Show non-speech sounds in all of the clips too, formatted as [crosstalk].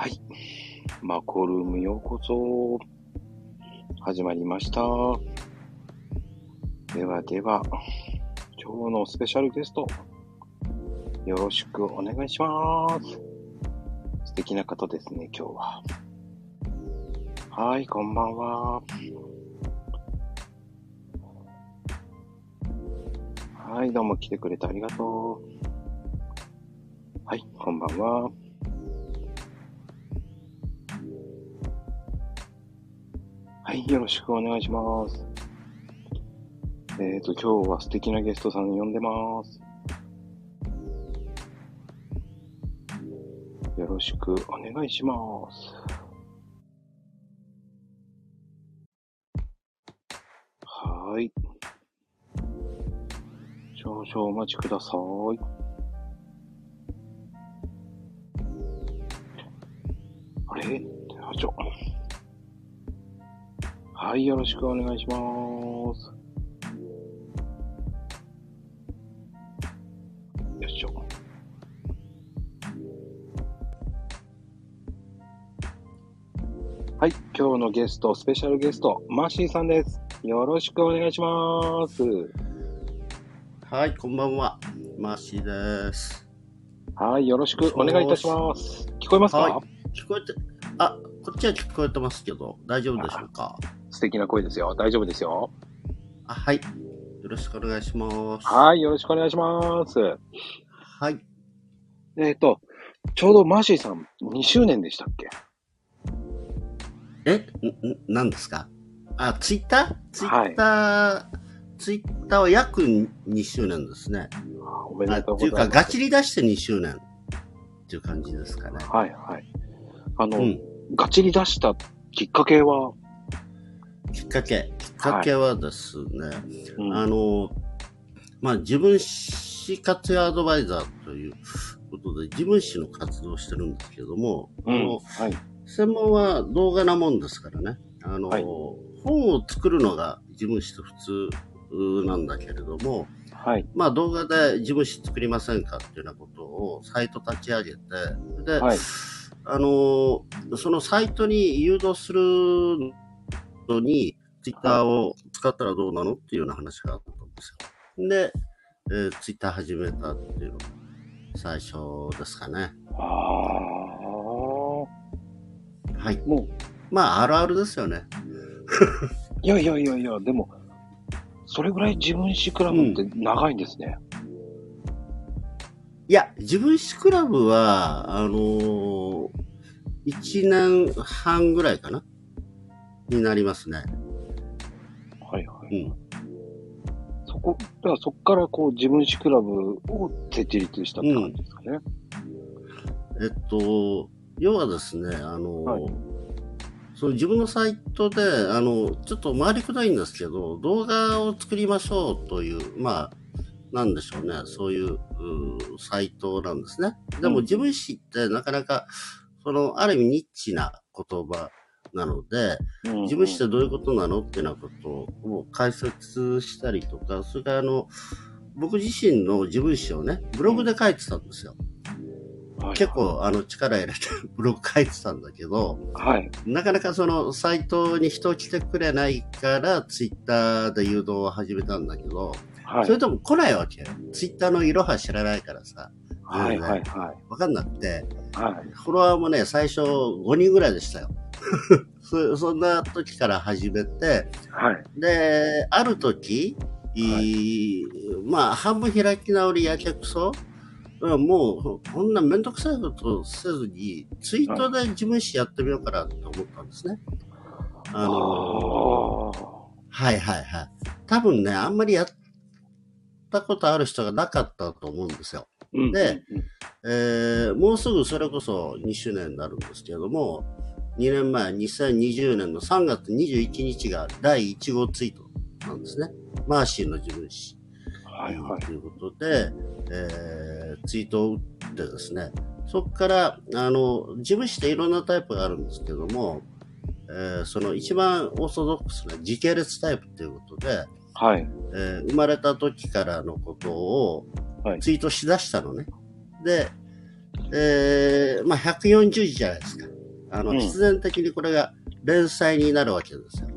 はい。マコルームようこそ。始まりました。ではでは、今日のスペシャルゲスト、よろしくお願いします。素敵な方ですね、今日は。はい、こんばんは。はい、どうも来てくれてありがとう。はい、こんばんは。はい、よろしくお願いします。えっ、ー、と、今日は素敵なゲストさん呼んでます。よろしくお願いします。はい。少々お待ちください。あれ？あちょ。はい、よろしくお願いします。よいしょ。はい、今日のゲスト、スペシャルゲスト、マーシーさんです。よろしくお願いします。はい、こんばんは。マーシーです。はい、よろしくお願いいたします。聞こえますか、はい聞こえて、あ、こっちは聞こえてますけど、大丈夫でしょうか？素敵な声ですよ。大丈夫ですよ。あ、はい。よろしくお願いします。はい、よろしくお願いします。はい。えっ、と、ちょうどマーシーさん2周年でしたっけ？え、ん、ん、何ですか？あ、ツイッター？ツイッター、ツイッターは約2周年ですね。あおめあでとうっていうか、ございます。ガチリ出して2周年っていう感じですかね。はいはい。あの、うん。ガチに出したきっかけは、きっかけ。きっかけはですね、うんあの、まあ、自分史活用アドバイザーということで、自分史の活動をしてるんですけども、うんあのはい。専門は動画なもんですからね、あの、はい本を作るのが自分史と普通なんだけれども、はい。まあ動画で自分史作りませんかっていうようなことをサイト立ち上げて、で、はい。あの、そのサイトに誘導するのに、ツイッターを使ったらどうなのっていうような話があったんですよ。で、えー、ツイッター始めたっていうのが最初ですかね。ああ。はい。もまあ、あるあるですよね。う、[laughs] いやいやいやいや、でも、それぐらい自分史クラブって長いんですね。いや、自分史クラブは、あのー、1年半ぐらいかなになりますね。はいはい。うん。そこ、だからそこからこう自分史クラブを設立したって感じですかね。えっと、要はですね、あの、はいその自分のサイトで、あの、ちょっと回りくどいんですけど、動画を作りましょうという、まあ、なんでしょうね、そういうサイトなんですね。でうんも自分史ってなかなか、その、ある意味ニッチな言葉なので、うん自分史ってどういうことなのってなことを解説したりとか、それからあの、僕自身の自分史をね、ブログで書いてたんですよ。はい結構あの力入れて [laughs] ブログ書いてたんだけど、はい。なかなかそのサイトに人来てくれないからツイッターで誘導を始めたんだけど、はい。それとも来ないわけよ。ツイッターのいろは知らないからさ、はいはいはい。わかんなくて、はい。フォロワーもね、最初5人ぐらいでしたよ。[laughs] そそんな時から始めて、はい。で、ある時、いまあ、半分開き直りやけくそうんもう、こんなめんどくさいことせずに、ツイートで自分史やってみようかなと思ったんですね。あのあはいはいはい。多分ね、あんまりやったことある人がなかったと思うんですよ。ーうんでうんえーもうすぐそれこそ2周年になるんですけれども、2年前、2020年の3月21日が第1号ツイートなんですね。マーシーの自分史。はいはい。ということで、えーツイートを打ってですね、そこから、あの、自分史っていろんなタイプがあるんですけども、えーその一番オーソドックスな時系列タイプということで、はい。えー生まれた時からのことをはいツイートしだしたのね。で、えー、まあ140字じゃないですか。あの、うん必然的にこれが連載になるわけですよ。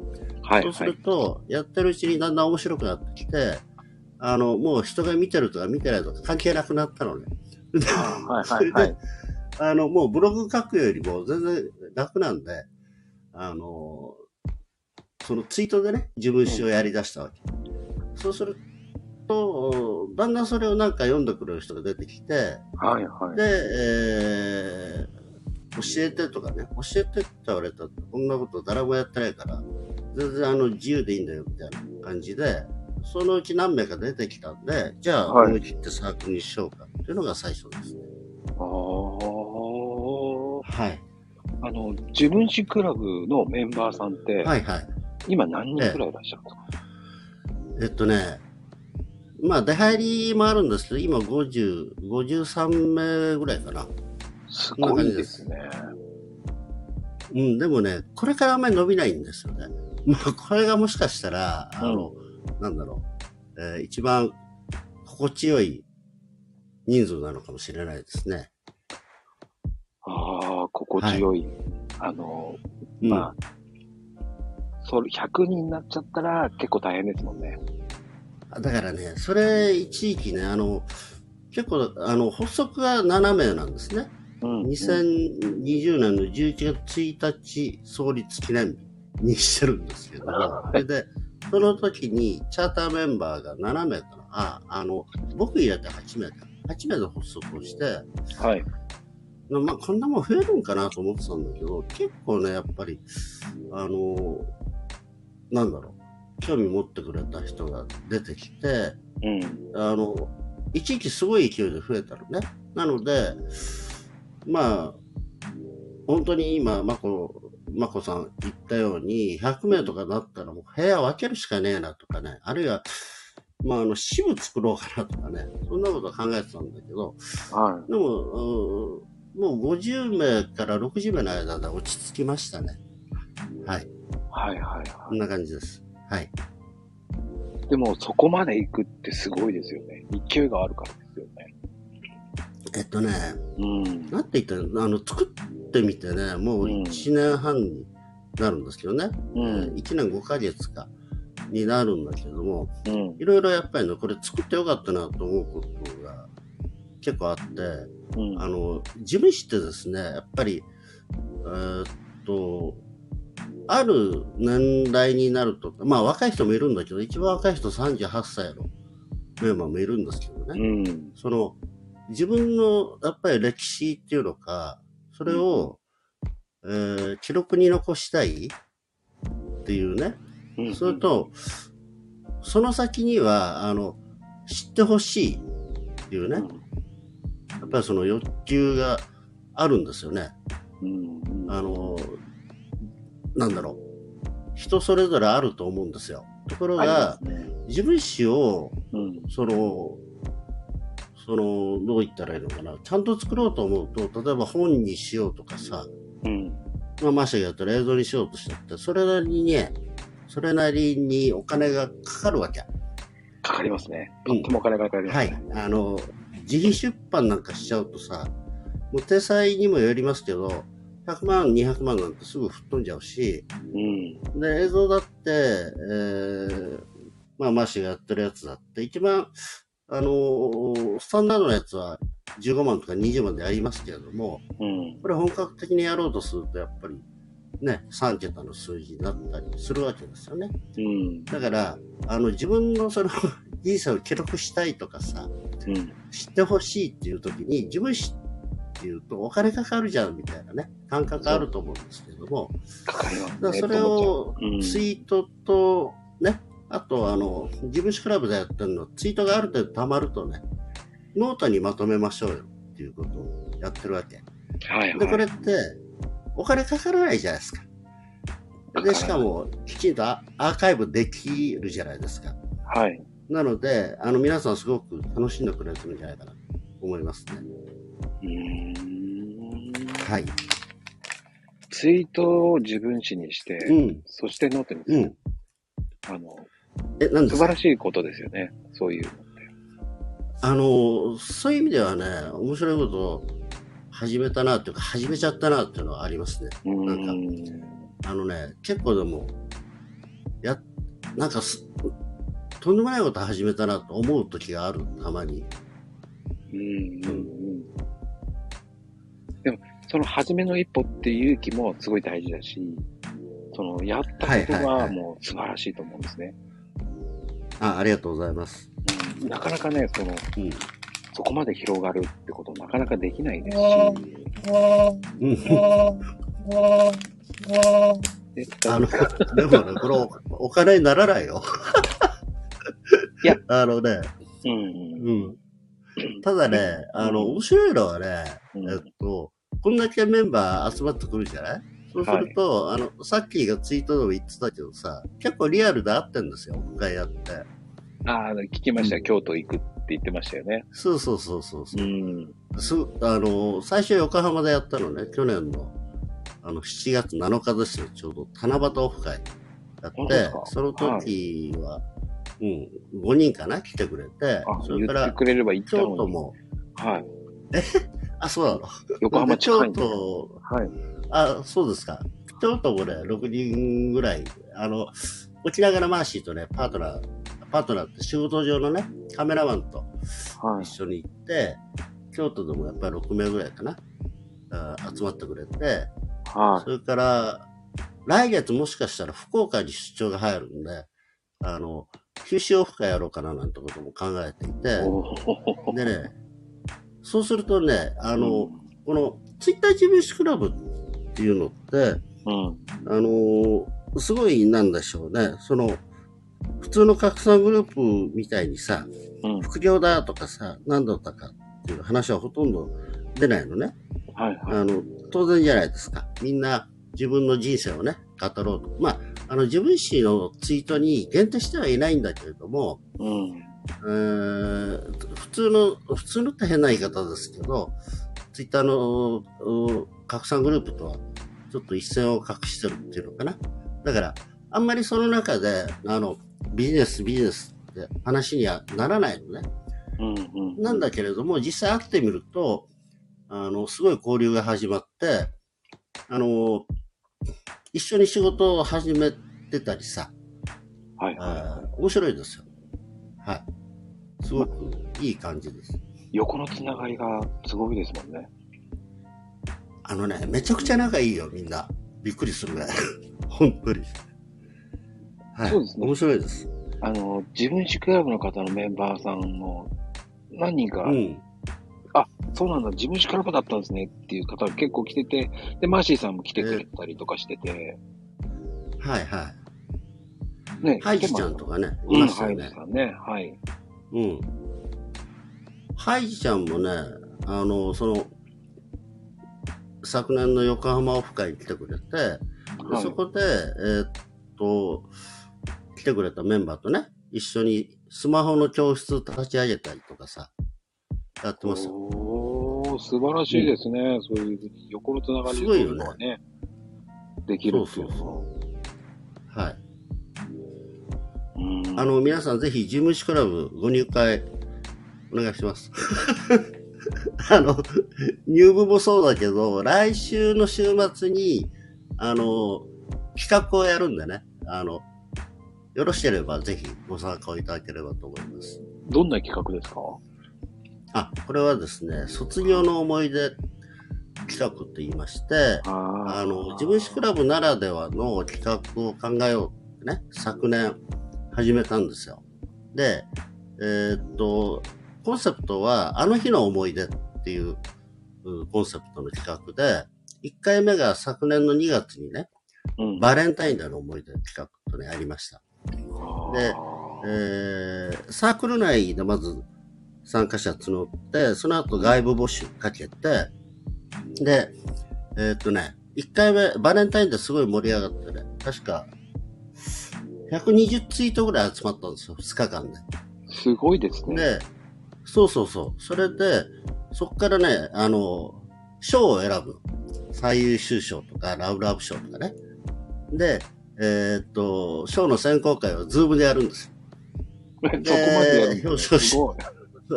はい、そうするはい。と、やってるうちにだんだん面白くなってきて、あの、もう人が見てるとか見てないとか関係なくなったのね。はい、それはい、はでい。[laughs] あの、もうブログ書くよりも全然楽なんで、あの、そのツイートでね、自分史をやり出したわけ。そうすると、だんだんそれをなんか読んでくれる人が出てきて、はい、はい。で、えー教えてとかね、教えてって言われたって、こんなこと誰もやってないから、全然あの自由でいいんだよみたいな感じで、そのうち何名か出てきたんで、じゃあはい思い切ってサークルにしようかっていうのが最初ですね。あーはい。あの、自分史クラブのメンバーさんって、はいはい。今何人くらいいらっしゃるんですか、えっとね、まあ出入りもあるんですけど、今50、53名ぐらいかな。すごいですね。うん、でもね、これからあんまり伸びないんですよね。[laughs] まあ、これがもしかしたら、あの、なんだろう、えー一番心地よい人数なのかもしれないですね。ああ、心地よい。あの、うんまあ、それ100人になっちゃったら結構大変ですもんね。だからね、それ一時期ね、あの、結構、あの、発足が7名なんですね。うん。2020年の11月1日創立記念日にしてるんですけどそれで、その時にチャーターメンバーが7名かな。あ、あの、僕入れて8名か。8名で発足をして、はい。まあ、こんなもん増えるんかなと思ってたんだけど、結構ね、やっぱり、あの、なんだろう、興味持ってくれた人が出てきて、うん。あの、一時期すごい勢いで増えたのね。なので、まあ、本当に今、まこ、まこさん言ったように、100名とかだったらもう部屋分けるしかねえなとかね、あるいは、まあ、あの、支部作ろうかなとかね、そんなこと考えてたんだけど、はい。でも、うんもう50名から60名の間で落ち着きましたね。はい。はいはいはこんな感じです。はい。い。でもそこまで行くってすごいですよね。勢いがあるからですよね。えっとね、うん。なんて言ったら、あの、作ってみてね、もううん1年半になるんですけどね。うん。1年5ヶ月か、になるんだけども、うん。いろいろやっぱりね、これ作ってよかったなと思うことが結構あって、うん。あの、事務士ってですね、やっぱり、えーっと、ある年代になると、まあ若い人もいるんだけど、一番若い人38歳のメンバーもいるんですけどね。うん。その、自分のやっぱり歴史っていうのか、それを、えー記録に残したいっていうね。うん。それと、その先には、あの、知ってほしいっていうね。やっぱりその欲求があるんですよね。うん。あの、なんだろう。人それぞれあると思うんですよ。ところがす、ね。自分史を、うん。その、その、どう言ったらいいのかな。ちゃんと作ろうと思うと、例えば本にしようとかさ、うん。まあ、マシャがやったら映像にしようとしたって、それなりにね、それなりにお金がかかるわけ。かかりますね。うんとってもお金がかかりますはね。い。あの、自費出版なんかしちゃうとさ、もう手裁にもよりますけど、100万、200万なんてすぐ吹っ飛んじゃうし、うん。で、映像だって、えー、まあ、マシがやってるやつだって、一番、あのスタンダードなやつは15万とか20万でありますけれども、うん。これ本格的にやろうとすると、やっぱり、ね、3桁の数字になったりするわけですよね。うん。だから、あの、自分のその [laughs] 人生を記録したいとかさ、うん。知ってほしいっていう時に、自分知っていうとお金かかるじゃんみたいなね、感覚あると思うんですけども、かかりますね。だからそれをうんツイートとね、あとあの、自分史クラブでやってるの、ツイートがある程度溜まるとね、ノートにまとめましょうよっていうことをやってるわけ。はいはい。で、これって、お金かからないじゃないですか。で、しかも、きちんとアアーカイブできるじゃないですか。はい。なので、あの、皆さんすごく楽しんでくれてるんじゃないかなと思いますね。うーん。はい。ツイートを自分史にして、うん。そしてノートに。うん。あの、え、なんですか？素晴らしいことですよね。そういうのって。あの、そういう意味ではね、面白いことを始めたなっていうか、始めちゃったなっていうのはありますね。うん。なんかあのね、結構でも、や、なんかす、とんでもないこと始めたなと思う時がある、たまに。うんうんうん。でも、その初めの一歩っていう勇気もすごい大事だし、その、やったことはもう素晴らしいと思うんですね。あ、ありがとうございます。うんなかなかね、その、うん。そこまで広がるってことなかなかできないですし、うん。であの、でもね、これお、お金にならないよ。いや、あのね、うんうんうん。ただね、あの、面白いのはね、うんえっと、こんだけメンバー集まってくるじゃない？そうすると、あの、さっきがツイートでも言ってたけどさ、結構リアルで会ってんですよ、オフ会やって。ああ、聞きました、うん京都行くって言ってましたよね。そうそうそうそうそうう。ん。すあの、最初横浜でやったのね、去年の、あの、7月7日ですよ、ちょうど、七夕オフ会やってその時は、うん、5人かな、来てくれてあ、、それから京。都も、はい。あ、そうなの。横浜近京いんで。都、はい。あ、そうですか。京都もね、6人ぐらい、あの、起きながらマーシーとね、パートナー、パートナーって仕事上のね、カメラマンとはい一。緒に行って、京都でもやっぱり6名ぐらいかな、あ集まってくれて、はそれから、来月もしかしたら福岡に出張が入るんで、あの、九州オフ会やろうかななんてことも考えていい。て、でね、そうするとね、あの、このツイッター自分史クラブっていうのって、うん。あのーすごいなんでしょうね。その、普通の拡散グループみたいにさ、うん。副業だとかさ、何だったかっていう話はほとんど出ないのね。はいはい。あの、当然じゃないですか。みんな自分の人生をね、語ろうと。まあ、あの、自分史のツイートに限定してはいないんだけれども、うん。えー普通の、普通のって変な言い方ですけど、ツイッターのう拡散グループとはちょっと一線を画してるっていうのかな。だから、あんまりその中で、あの、ビジネス、ビジネスって話にはならないのね。うん。うん。なんだけれども、実際会ってみると、あの、すごい交流が始まって、あの、一緒に仕事を始めてたりさ、はいはい。面白いですよ。はい。すごくいい感じです。横のつながりがすごいですもんね。あのね、めちゃくちゃ仲いいよ、みんな。びっくりするぐらい。[laughs] 本当に。はい。そうですね面白いです。あの、自分史クラブの方のメンバーさんも何人か、うん。そうなんだ、自分史クラブだったんですねっていう方が結構来てて、で、マーシーさんも来てくれたりとかしてて、はいはねい。、ハイジちゃんとかね、いうん、ましたよねハイジ。さんね、はい。うん。ハイジちゃんもね、あの、その、昨年の横浜オフ会に来てくれて、ではいそこで、えーっと、来てくれたメンバーとね、一緒にスマホの教室立ち上げたりとかさ、やってますよ。おー、素晴らしいですね。そういう横のつながりすごいよねのはね、できるっていうのは。そうはい。うんあの、皆さんぜひ、事務士クラブご入会、お願いします。[laughs] あの、入部もそうだけど、来週の週末に、あの、企画をやるんでね、あの、よろしければぜひご参加をいただければと思います。どんな企画ですか？あ、これはですね、卒業の思い出企画って言いまして、ああの、自分史クラブならではの企画を考えようってね、昨年始めたんですよ。で、えーっと、コンセプトは、あの日の思い出っていううんコンセプトの企画で、1回目が昨年の2月にね、うん。バレンタインデーの思い出企画とね、ありました。であえーサークル内でまず参加者募って、その後外部募集かけて、で、えーっとね、1回目、バレンタインですごい盛り上がってね、確か、120ツイートぐらい集まったんですよ、2日間で。ーすごいですね。で、そうそうそう。それで、そっからね、あの、賞を選ぶ。最優秀賞とか、ラブラブ賞とかね。で、えーっと、賞の選考会をズームでやるんですよ。[laughs] そこまでやる表彰式すご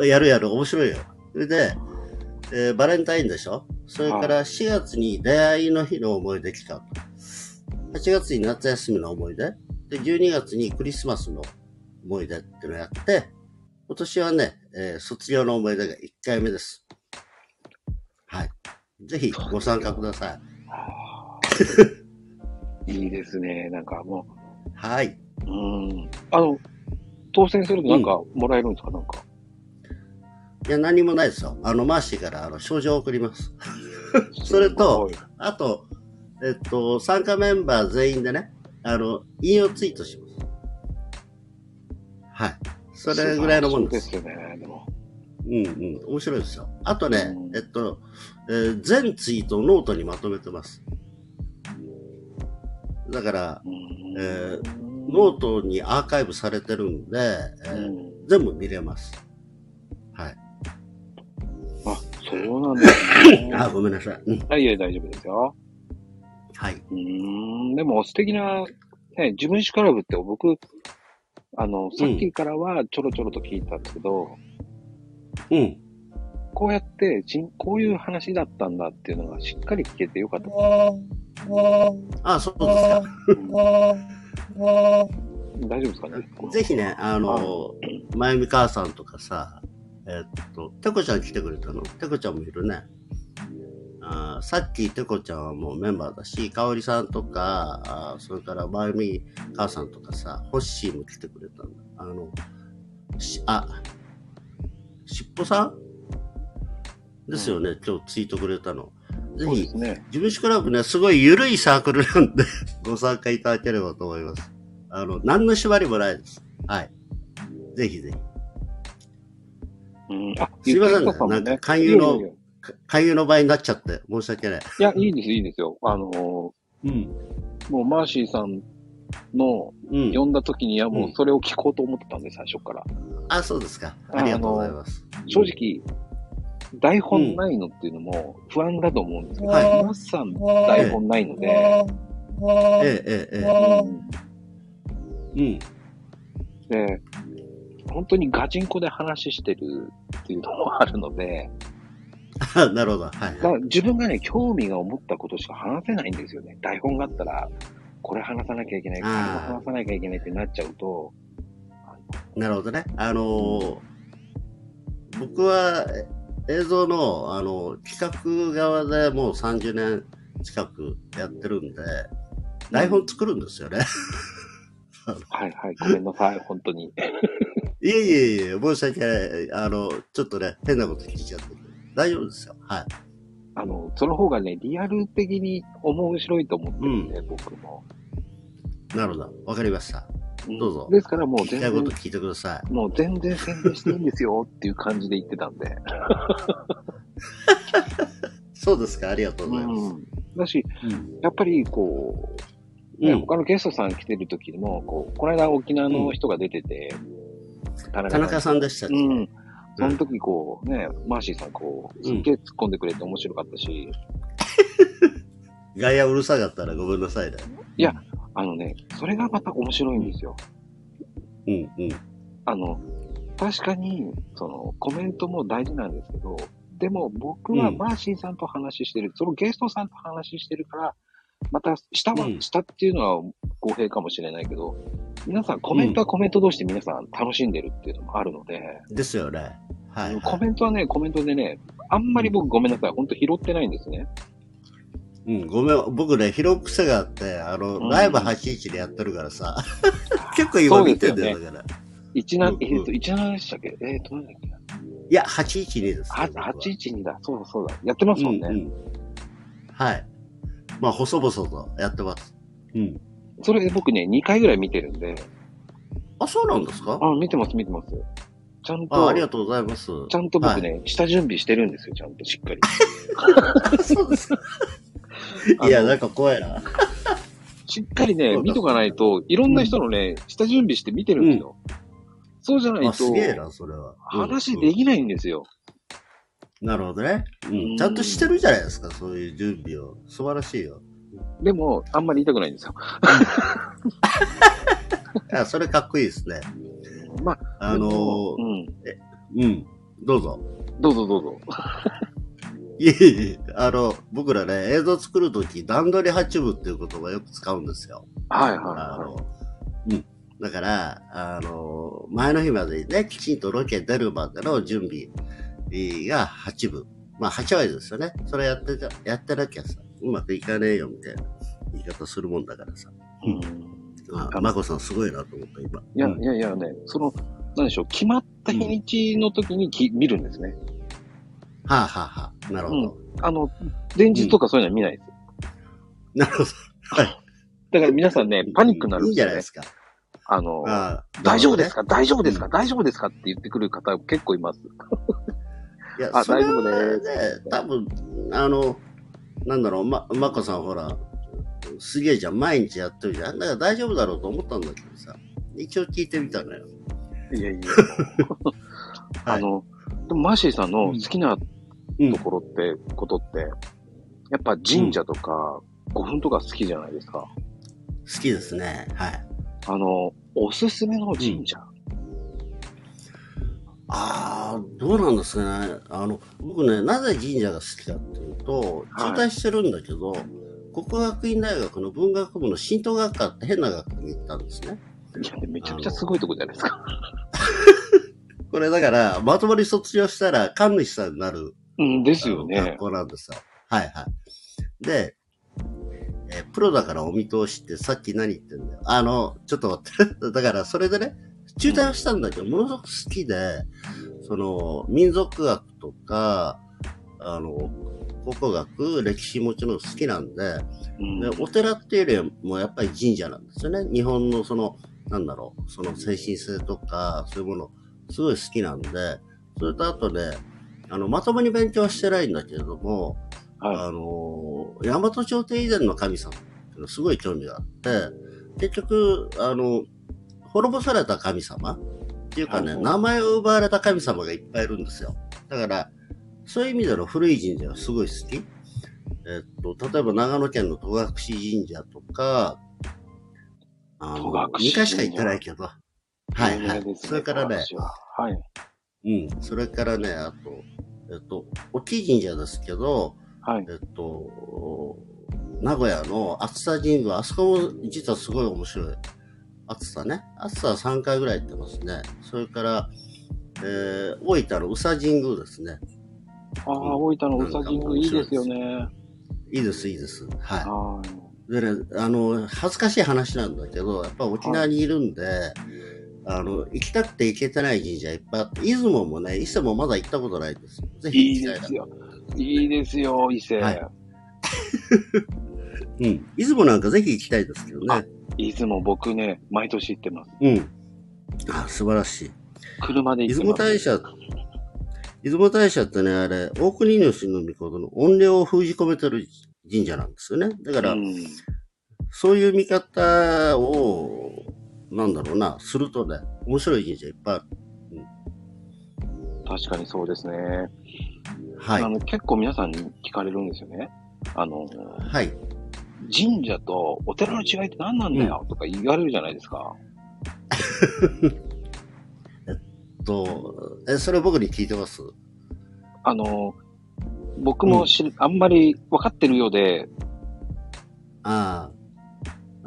い。やるやる、面白いよ。それで、えーバレンタインでしょ？それから4月に出会いの日の思い出企画。8月に夏休みの思い出。で、12月にクリスマスの思い出っていうのをやって、今年はね、えー卒業の思い出が1回目です。はい。ぜひご参加ください。[laughs] いいですね。なんかもはい。う、うん。あの、当選するとなんかもらえるんですか、なんか。いや、何もないですよ。あの、マーシーから、あの、症状を送ります。[laughs] それと、あと、えっと、参加メンバー全員でね、あの、引用ツイートします。はい。それぐらいのもんです。そうですよね、でも。うんうん。面白いですよ。あとねう、んえっと、えー全ツイートをノートにまとめてます。だから、うんえノートにアーカイブされてるんで、えーうん全部見れます。はい。あ、そうなんですね。[laughs] あ、ごめんなさい。うん。はい、いや、大丈夫ですよ。はい。うーん、でも素敵な、ね、自分史クラブって僕、あの、さっきからはちょろちょろと聞いたんですけど、うん。こうやってちん、こういう話だったんだっていうのがしっかり聞けてよかった。あ、そうですか。大丈夫ですかね？ぜひね、あの、まゆみ母さんとかさ、えっと、てこちゃん来てくれたの？てこちゃんもいるね。あーさっきてこちゃんはもうメンバーだし、かおりさんとか、あーそれからまゆみ母さんとかさ、ホッシーも来てくれたんだ。あの、し、あ、しっぽさん？ですよね、今日ツイートくれたの。ぜひね。自分史クラブね、すごい緩いサークルなんで、[laughs] ご参加いただければと思います。あの、何の縛りもないです。はい。ぜひぜひ。うん、あ、すいませんねなんか勧誘の勧誘の場になっちゃって、申し訳ない。やいや、いいです、いいですよ。あのー、うん。もうマーシーさんのうん。呼んだ時にはもうそれを聞こうと思ってたんで、最初から。あ、そうですか。ありがとうございます。正直、台本ないのっていうのも不安だと思うんですけど、はいマスさん台本ないので、ええ、ええ、えうんえ。うん。で、本当にガチンコで話してるっていうのもあるので、あ [laughs] なるほど。はいだから自分がね、興味が思ったことしか話せないんですよね。台本があったら、これ話さなきゃいけない、これも話さなきゃいけないってなっちゃうと、なるほどね。あのー僕はえ映像の、あの、企画側でもう30年近くやってるんで、台本作るんですよね。はいはい、ごめんなさい、本当に。[laughs] いえいえいえ、申し訳ない。あの、ちょっとね、変なこと聞いちゃって。大丈夫ですよ。はい。あの、その方がね、リアル的に面白いと思ってるんで、僕も。なるほど。わかりました。うんどうぞですからもう聞き全然、たいこと聞いてください。もう全然宣伝していいんですよっていう感じで言ってたんで。そうですか。ありがとうございます。うん。だし、うん。やっぱりこう、ねうん他のゲストさん来てる時にも、こう、この間沖縄の人が出てて、田田中さんでしたっけ、うん。その時こう、ね、マーシーさんこう、すっげえ突っ込んでくれて面白かったし、[laughs] 外野うるさかったらごめんなさいね。いやあのね、それがまた面白いんですよ。うんうん。あの、確かに、その、コメントも大事なんですけど、でも僕はうんマーシーさんと話してる、そのゲストさんと話してるから、また下は、うん下っていうのは公平かもしれないけど、皆さんコメントはコメント同士で皆さん楽しんでるっていうのもあるので、ですよね。はい、はい。コメントはね、コメントでね、あんまり僕ごめんなさい、本当拾ってないんですね。うん、ごめん。僕ね、拾う癖があって、あの、うんライブ81でやってるからさ、[laughs] 結構今見てんだよ、だから。一な、うんえっ、と、一七でしたっけ？えっ、と、なんだっけ？いや、812です。は、812だ。そうだそうだ。やってますもんね。うんうんはい。まあ、細々とやってます。うん。それ僕ね、2回ぐらい見てるんで、あ、そうなんですか？あ、見てます、見てます。ちゃんあと、ありがとうございます。ちゃんと僕はね、下準備してるんですよ、ちゃんとしっかり。[laughs] そうです [laughs] いや、なんか怖いな。しっかりね、見とかないと、いろんな人のね、下準備して見てるんですよ。そうじゃないあ、とす、げえな、それは。うん話できないんですよ。なるほどね。ううんん。ちゃんとしてるじゃないですか、そういう準備を。素晴らしいよ。でも、あんまり言いたくないんですよ。[laughs] いや、それかっこいいですね。まあ、あのーうん。うん。どうぞ。どうぞどうぞ。[laughs] いえいえ、あの、僕らね、映像作るとき、段取り八部っていう言葉よく使うんですよ。はいはいあはの、うん。だから、あの、前の日までにね、きちんとロケ出るまでの準備が8部。まあ、8割ですよね。それやってた、やってなきゃさ、うまくいかねえよ、みたいな言い方するもんだからさ。い。うん。あ、まこさんすごいなと思った、今。いや、うんいやいやね、その、なんでしょう、決まった日にちの時にき、見るんですね。はあ、はあはあ、なるほど。あの、前日とかそういうのは見ないです。なるほど。だから皆さんね、パニックになるいいんですよね。んじゃないですか。あの、ああ大丈夫ですか？か大丈夫ですか？うん大丈夫ですか？って言ってくる方結構います。いや、あ大丈夫ねです、多分、あの、なんだろう、ま、まこさんほら、すげえじゃん、毎日やってるじゃん。だから大丈夫だろうと思ったんだけどさ、一応聞いてみたのよ。いやいや。[laughs] はいあの、でもマーシーさんの好きなうんところって、ことって、やっぱ神社とか古墳とか好きじゃないですか。好きですね。はい。あの、おすすめの神社。ああ、どうなんですかね。あの、僕ね、なぜ神社が好きかっていうと、はい中退してるんだけど、国学院大学の文学部の神道学科って変な学科に行ったんですね。いや、めちゃくちゃすごいとこじゃないですか。[laughs] これだから、まともに卒業したら神主さんになるうん、ですよね学。校なんですよ。はいはい。で、えープロだからお見通しってさっき何言ってんだよ。あの、ちょっと待って。[laughs] だからそれでね、中退はしたんだけど、ものすごく好きで、その、民族学とか、あの、考古学、歴史もちろん好きなんで、うんでお寺っていうよりもやっぱり神社なんですよね。日本のその、なんだろう、その精神性とか、そういうもの、すごい好きなんで、それとあとね、あの、まともに勉強はしてないんだけれども、はあの、大和朝廷以前の神様っていうのすごい興味があって、結局、あの、滅ぼされた神様？っていうかね、はい名前を奪われた神様がいっぱいいるんですよ。だから、そういう意味での古い神社がすごい好き。えっと、例えば長野県の戸隠神社とか、あの、戸隠2回しか行ってないけど、はいはい。それからね、私ははい。うん、それからね、あと、えっと、大きい神社ですけど、はい。えっと、名古屋の暑さ神宮、あそこも実はすごい面白い。暑さね。暑さは3回ぐらい行ってますね。それから、えー、大分の宇佐神宮ですね。ああ、大分の宇佐神宮いいですよね。いいです、いいです。ははい。い。でね、あの、恥ずかしい話なんだけど、やっぱ沖縄にいるんで、あの、行きたくて行けてない神社いっぱいあって、出雲もね、伊勢もまだ行ったことないんですよ。ぜひいい行きたいなですよ。いいですよ、伊勢。はい [laughs] うん。出雲なんかぜひ行きたいですけどね。出雲僕ね、毎年行ってます。うん。あ、素晴らしい。車で行出ってます。雲大社、出雲大社ってね、あれ、大国主の御事の怨霊を封じ込めてる神社なんですよね。だから、うんそういう見方を、なんだろうな、するとね、面白い神社いっぱいある。確かにそうですね。はいあ。の結構皆さんに聞かれるんですよね。あの、はい。神社とお寺の違いって何なんだよ、とか言われるじゃないですか。[laughs] と、え、それ僕に聞いてます？あの、僕も知る、あんまり分かってるようで、ああ。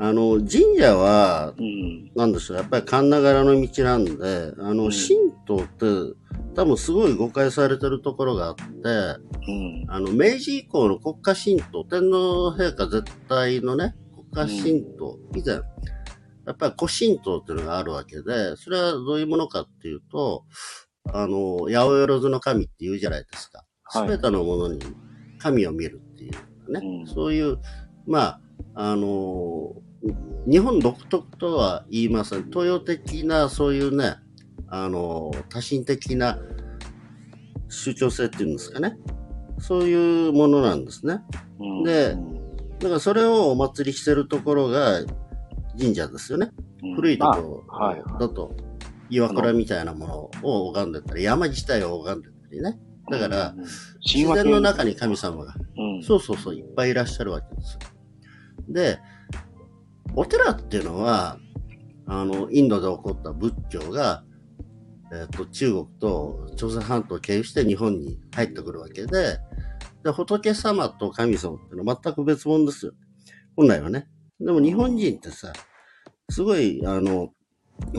あの、神社は、うん、なんでしょう、やっぱり神流らの道なんで、あの、うん。神道って、多分すごい誤解されてるところがあって、うん、あの、明治以降の国家神道、天皇陛下絶対のね、国家神道、以前、やっぱり古神道っていうのがあるわけで、それはどういうものかっていうと、あの、八百万の神って言うじゃないですか。すはい。べてのものに神を見るっていうね、うん。そういう、まあ、あの、日本独特とは言いません。東洋的な、そういうね、あの、多神的な主張性っていうんですかね。そういうものなんですね。うんでだからそれをお祭りしてるところが神社ですよね。うん古いところだと、岩倉みたいなものを拝んでたり、山自体を拝んでたりね。だから、うん自然の中に神様が、うん、そうそうそう、いっぱいいらっしゃるわけですよ。で、お寺っていうのは、あの、インドで起こった仏教が、えっ、と、中国と朝鮮半島を経由して日本に入ってくるわけで、で、仏様と神様っていうのは全く別物ですよ。本来はね。でも日本人ってさ、すごい、あの、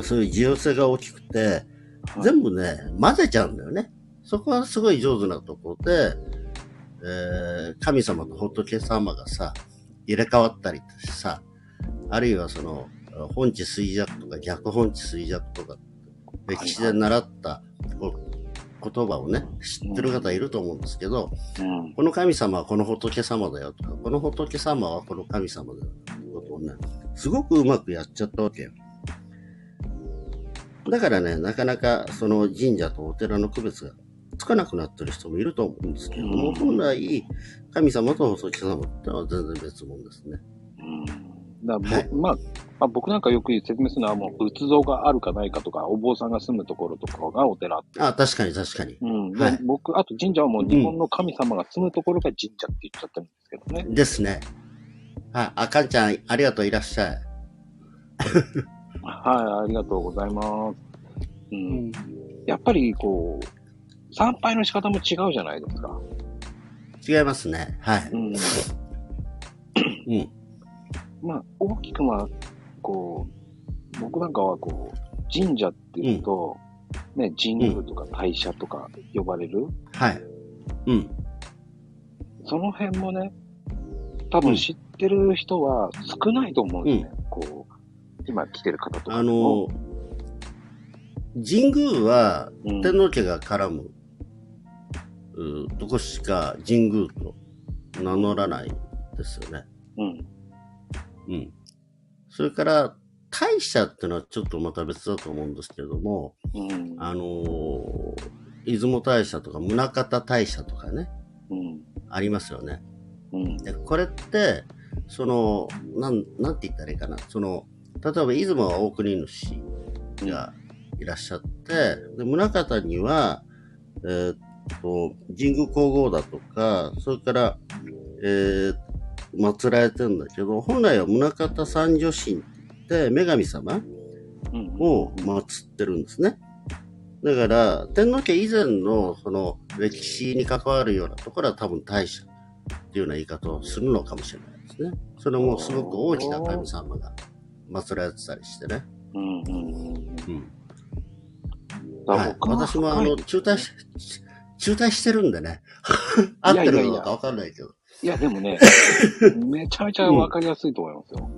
そういう自由性が大きくて、全部ね、混ぜちゃうんだよね。そこはすごい上手なところで、えー神様と仏様がさ、入れ替わったりさ、あるいはその、本地衰弱とか逆本地衰弱とか、歴史で習ったこ言葉をね、知ってる方いると思うんですけど、うん。この神様はこの仏様だよとか、この仏様はこの神様だよっていうことをね、すごくうまくやっちゃったわけよ。だからね、なかなかその神社とお寺の区別がつかなくなってる人もいると思うんですけども、うん本来、神様と仏様ってのは全然別物ですね。うんだからぼはいまあ、まあ、僕なんかよく説明するのはもう仏像があるかないかとか、お坊さんが住むところとかがお寺って。あ、確かに確かに。うん。ではい僕、あと神社はもう日本の神様が住むところが神社って言っちゃってるんですけどね。ですね。はい、あかんちゃん、ありがとう、いらっしゃい。[laughs] はい、ありがとうございます。うん。やっぱりこう、参拝の仕方も違うじゃないですか。違いますね。はい。うん。うん。まあ、大きくまあ、こう、僕なんかはこう、神社っていうと、ね、神宮とか大社とか呼ばれる、はい。うん。その辺もね、多分知ってる人は少ないと思うんですね。こう、今来てる方とかあ。の、神宮はうん天皇家が絡む、うとこしか神宮と名乗らないですよね。うん。うん。それから、大社ってのはちょっとまた別だと思うんですけれども、うん。あのー出雲大社とか宗像大社とかね、うん。ありますよね。うん。で、これって、その、なん、なんて言ったらいいかな。その、例えば出雲は大国主がいらっしゃって、で、宗像には、えーっと、神宮皇后だとか、それから、えー、祀られてるんだけど、本来は宗像三女神って女神様うん。を祀ってるんですね。だから、天皇家以前の、その、歴史に関わるようなところは多分大社っていうような言い方をするのかもしれないですね。それもすごく大きな神様が祀られてたりしてね。うん。うん。はい。私もあの、中退し、中退してるんでね。[laughs] 合ってるのかわかんないけど。いや、でもね、めちゃめちゃわかりやすいと思いますよ。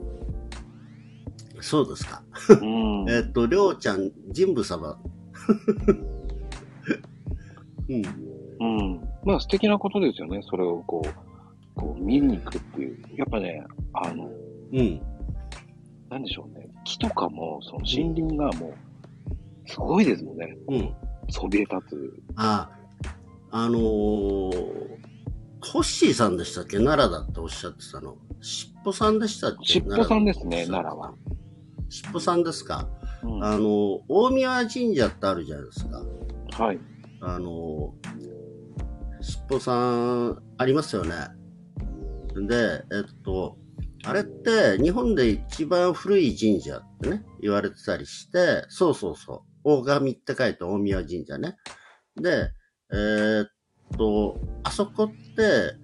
そうですか。うん。えっと、りょうちゃん、神武様。[laughs] うん。うん。まあ素敵なことですよね。それをこう、こう見に行くっていう。やっぱね、あの、うん。なんでしょうね。木とかも、その森林がもう、すごいですもんね。うん。そびえ立つ。あ、あのー、ホッシーさんでしたっけ？奈良だっておっしゃってたの。しっぽさんでしたっけ？しっぽさんですね、奈良奈良は。しっぽさんですか？うんあの、大宮神社ってあるじゃないですか。はい。あの、しっぽさん、ありますよね。で、えっと、あれって日本で一番古い神社ってね、言われてたりして、そうそうそう、大神って書いて大宮神社ね。で、えーっと、あそこって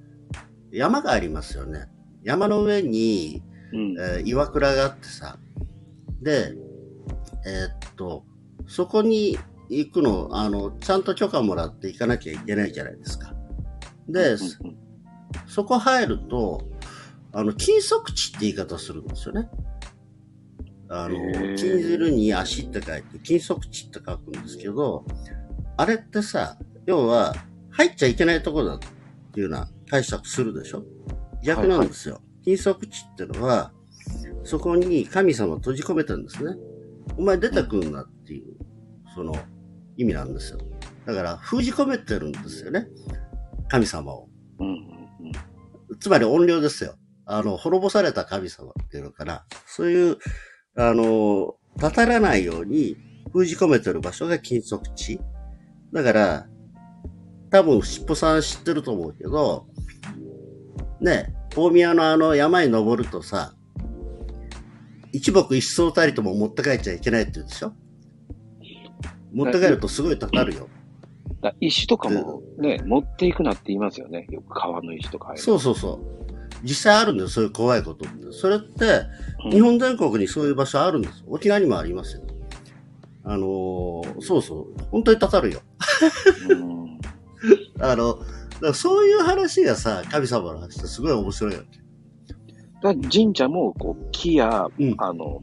山がありますよね。山の上に、うん。えー岩倉があってさ、で、えーっと、そこに行くの、あの、ちゃんと許可もらって行かなきゃいけないじゃないですか。で、うんそこ入ると、あの、金足地って言い方するんですよね。あの、へー金汁に足って書いて、金足地って書くんですけど、あれってさ、要は、入っちゃいけないとこだっていうような解釈するでしょ？逆なんですよ。金足地ってのは、そこに神様を閉じ込めてるんですね。お前出てくんなっていう、その意味なんですよ。だから封じ込めてるんですよね。神様を。うん。うん。うんつまり怨霊ですよ。あの、滅ぼされた神様っていうのかな。そういう、あの、たたらないように封じ込めてる場所が金属地。だから、多分、しっぽさん知ってると思うけど、ね、大宮のあの山に登るとさ、一木一層たりとも持って帰っちゃいけないって言うでしょ？持って帰るとすごいたたるよ。だ石とかもね、持っていくなって言いますよね。よく川の石とか。そうそうそう。実際あるんだよ、そういう怖いことって。それって、うん日本全国にそういう場所あるんです。沖縄にもありますよ。あのーそうそう。本当に刺さるよ。うん [laughs] あの、そういう話がさ、神様の話ってすごい面白いよ。だから神社も、こう、木や、うんあの、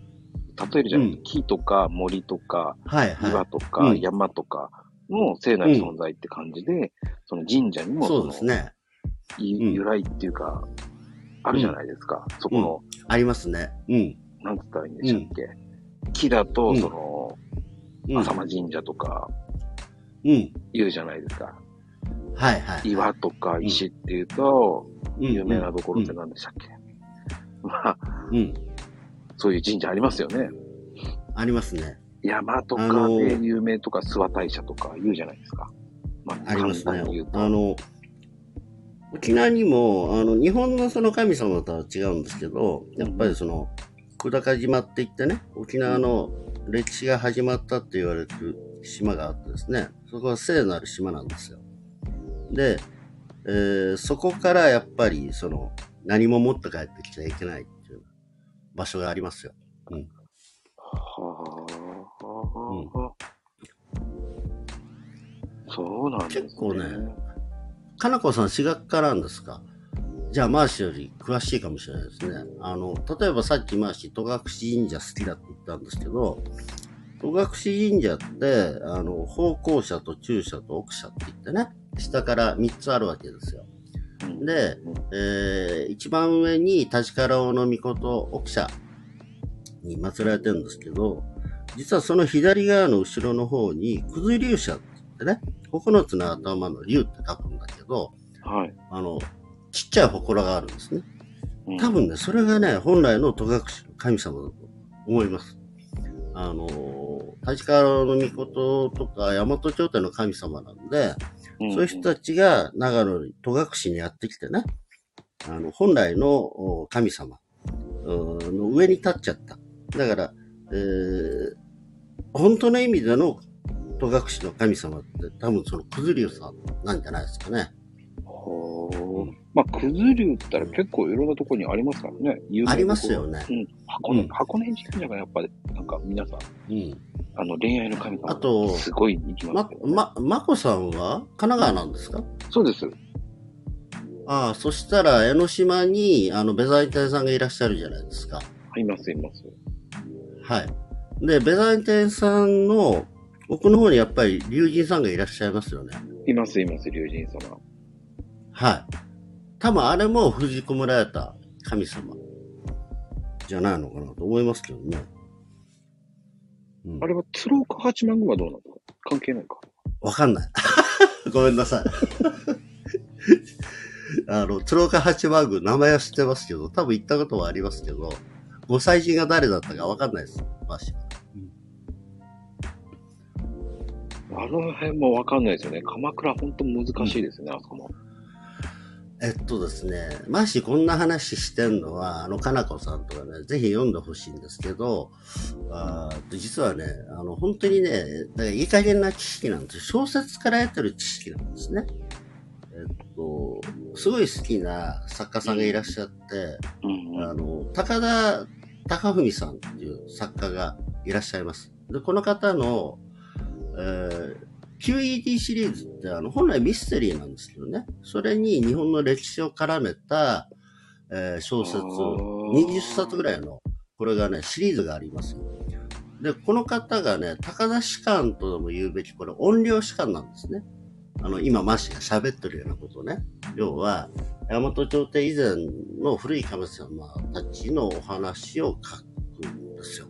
例えるじゃないうん木とか森とかはいはい。岩とかうん山とかの聖なる存在って感じで、その神社にもそうですね。由来っていうか、あるじゃないですか。そこの、ありますね。うん。なんつったらいいんでしたっけ。木だと、うんその、うん。浅間神社とかうん。言うじゃないですか。はいはい。岩とか石っていうと、うん有名なところって何でしたっけ、[laughs] まあ、うん。そういう神社ありますよね。ありますね。山とかで有名とか、諏訪大社とか言うじゃないですか。まあ、ありますね。あの、沖縄にも、あの、日本のその神様とは違うんですけど、やっぱりその、久高島って言ってね、沖縄の歴史が始まったって言われる島があってですね、そこは聖なる島なんですよ。で、えーそこからやっぱり、その、何も持って帰ってきちゃいけないっていう場所がありますよ。はあ、そうなんですね。結構ねかなこさん、私学科なんですか？じゃあ、マーシーより詳しいかもしれないですね。あの、例えばさっきマーシー、戸隠神社好きだって言ったんですけど、戸隠神社って、あの、方向社と中社と奥社って言ってね、下から3つあるわけですよ。うんで、えー、一番上に立川大の御事奥社に祀られてるんですけど、実はその左側の後ろの方に、九頭龍社ってね、9つの頭の龍って書くんだけど、はい。あの、ちっちゃい祠があるんですね。うん多分ね、それがね、本来の戸隠の神様だと思います。あの、立川の御事とか大和朝廷の神様なんで、うんそういう人たちが長野に戸隠にやってきてね、あの、本来のお神様うんの上に立っちゃった。だから、えー本当の意味での戸隠の神様って多分その九頭龍さんなんじゃないですかね。ほーまあ、くず竜ったら結構いろんなところにありますからね。ありますよね。うん。箱根、うん箱根神社がやっぱり、なんか皆さん、うん。あの、恋愛の神様。あとすごい行きまますよ、ね。ま、まこさんは神奈川なんですか？そうです。ああ、そしたら江ノ島にあのベザイン店さんがいらっしゃるじゃないですか。います、います。はい。で、ベザイン店さんの奥の方にやっぱり龍神さんがいらっしゃいますよね。います、います、龍神様。はい。多分あれも封じ込められた神様じゃないのかなと思いますけどね。うんあれは鶴岡八幡宮はどうなの？関係ないか。わかんない。[laughs] ごめんなさい。[laughs] あの、鶴岡八幡宮、名前は知ってますけど、多分行ったことはありますけど、ご祭神が誰だったかわかんないです。マジあの辺もわかんないですよね。鎌倉本当難しいですね、あそこも。えっとですね、マシこんな話してんのは、あの、かなこさんとかね、ぜひ読んでほしいんですけど、あー実はね、あの、本当にね、だからいい加減な知識なんですよ。小説から得てる知識なんですね。えっと、すごい好きな作家さんがいらっしゃって、うんあの、高田貴文さんっていう作家がいらっしゃいます。で、この方の、えー QED シリーズってあの本来ミステリーなんですけどね、それに日本の歴史を絡めた、えー小説、あー20冊ぐらいの、これがね、シリーズがありますよ。で、この方がね、高田士官とでも言うべき、これ音量士官なんですね。あの、今、マシが喋ってるようなことね。要は、大和朝廷以前の古い神様たちのお話を書くんですよ。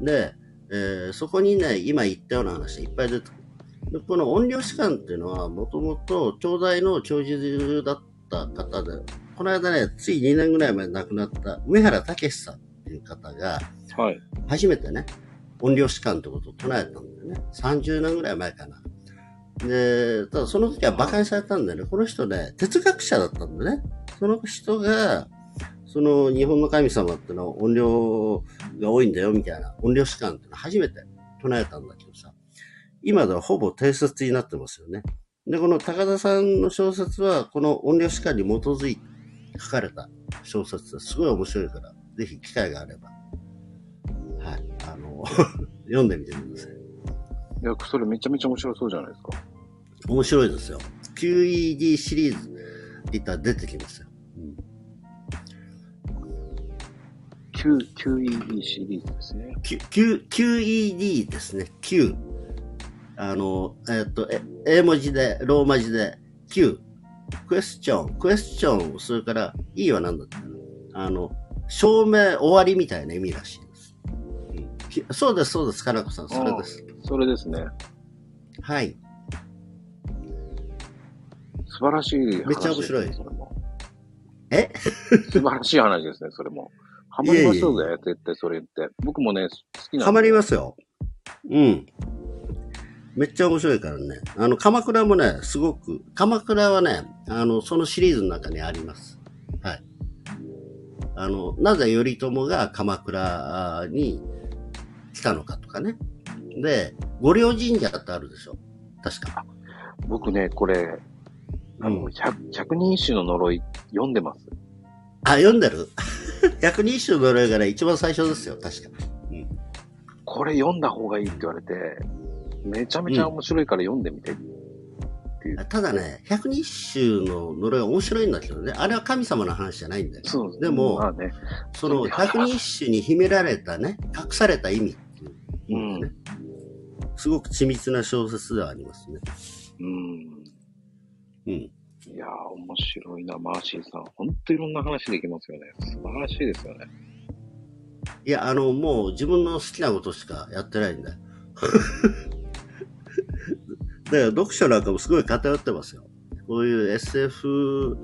で、えーそこにね、今言ったような話がいっぱい出てくる。でこの音量士官っていうのは、もともと東大の教授だった方で、この間ね、つい2年ぐらい前に亡くなった梅原武さんっていう方が、はい。初めてね、音量士官ってことを唱えたんだよね。30年ぐらい前かな。で、ただその時は馬鹿にされたんだよね。この人ね、哲学者だったんだね。その人が、その日本の神様ってのは音量が多いんだよみたいな、音量士官ってのは初めて唱えたんだけどさ、今ではほぼ定説になってますよね。で、この高田さんの小説は、この音量史観に基づいて書かれた小説ですごい面白いから、ぜひ機会があれば、はい、あの、[laughs] 読んでみてください。いや、それめちゃめちゃ面白そうじゃないですか。面白いですよ。QED シリーズって言ったら出てきますよ。Q、QED シリーズですね。Q, Q, QED ですね。Q。あの、えっと、え英文字で、ローマ字で、Q。クエスチョン、クエスチョン、それから E は何だったあの、証明終わりみたいな意味らしいです。うんきそうです、そうです、かなこさん、それです。それですね。はい。素晴らしい話です、ね。めっちゃ面白いそれも。え？素晴らしい話ですね、それも。ハマりますよね、絶対それって。僕もね、好きなハマりますよ。うん。めっちゃ面白いからね。あの、鎌倉もね、すごく、鎌倉はね、あの、そのシリーズの中にあります。はい。あの、なぜ頼朝が鎌倉に来たのかとかね。で、五稜神社ってあるでしょ？確か。僕ね、これ、あの、うん百百人一首の呪い読んでます？あ、読んでる？[laughs] 百人一首の呪いがね、一番最初ですよ、確か。これ読んだ方がいいって言われて、めちゃめちゃ面白いから読んでみてっていう。ただね、百人一首の呪いは面白いんだけどね、あれは神様の話じゃないんだよ。そうでもまあね、その百人一首に秘められたね、隠された意味っていう意味でね、すごく緻密な小説ではありますね。うん。うん。いやー、面白いな、マーシーさん。ほんといろんな話できますよね。素晴らしいですよね。いや、あの、もう自分の好きなことしかやってないんだよ。だから読書なんかもすごい偏ってますよ。こういう SF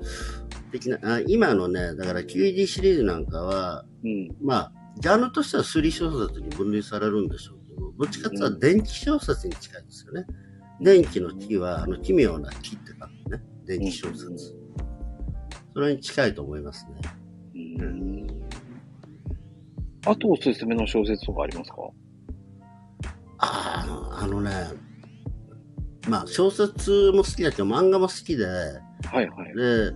的な、あ今のね、だから QED シリーズなんかは、うん。まあ、ジャンルとしては推理小説に分類されるんでしょうけど、どっちかっていうと電気小説に近いですよね。電気の木は、あの、奇妙な木って書くね。電気小説。それに近いと思いますね。うん。あとおすすめの小説とかありますか？ああ、あのね、まあ、小説も好きだけど、漫画も好きで、はいはい。で、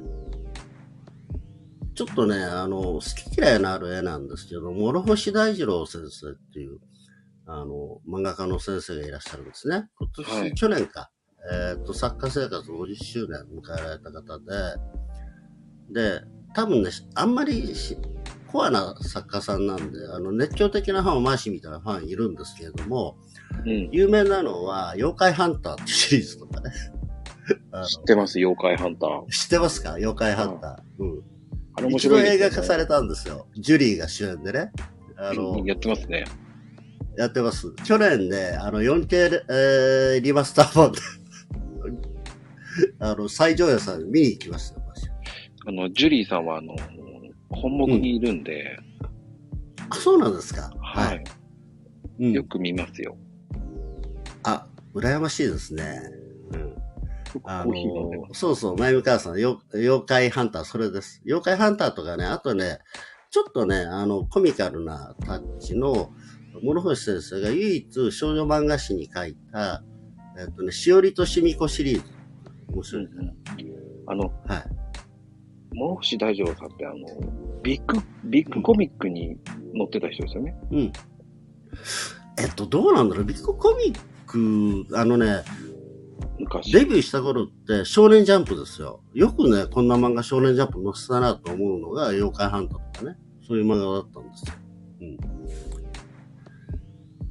ちょっとね、あの、好き嫌いのある絵なんですけど、諸星大二郎先生っていう、あの、漫画家の先生がいらっしゃるんですね。今年、はい去年か、えっ、と、作家生活50周年迎えられた方で、で、多分ね、あんまりしコアな作家さんなんで、あの、熱狂的なファンはマーシーみたいなファンいるんですけれども、うん。有名なのは、妖怪ハンターってシリーズとかね。[laughs] 知ってます、妖怪ハンター。[laughs] 知ってますか？妖怪ハンター。うん。あれ面白いね。映画化されたんですよ。ジュリーが主演でね。あの、やってますね。やってます。去年ね、あの、4K、えー、リマスター版で、[laughs] あの、最上映さん見に行きましたよ、私あの、ジュリーさんは、あの、本目にいるんで、あ、そうなんですかはい。うんよく見ますよ。あ、羨ましいですね。うん。あ僕コーそうそう、まゆみ母さん、よ妖怪ハンター、それです。妖怪ハンターとかね、あとね、ちょっとね、あの、コミカルなタッチの、諸星先生が唯一少女漫画誌に書いた、えっとね、しおりとしみこシリーズ。面す。白いから。あの、はい。諸星大二郎さんって、あの、ビッグ、ビッグコミックに載ってた人ですよね。うん。えっと、どうなんだろう？ビッグコミック、あのね、昔。デビューした頃って少年ジャンプですよ。よくね、こんな漫画少年ジャンプ載せたなと思うのが妖怪ハンターとかね。そういう漫画だったんですよ。うん。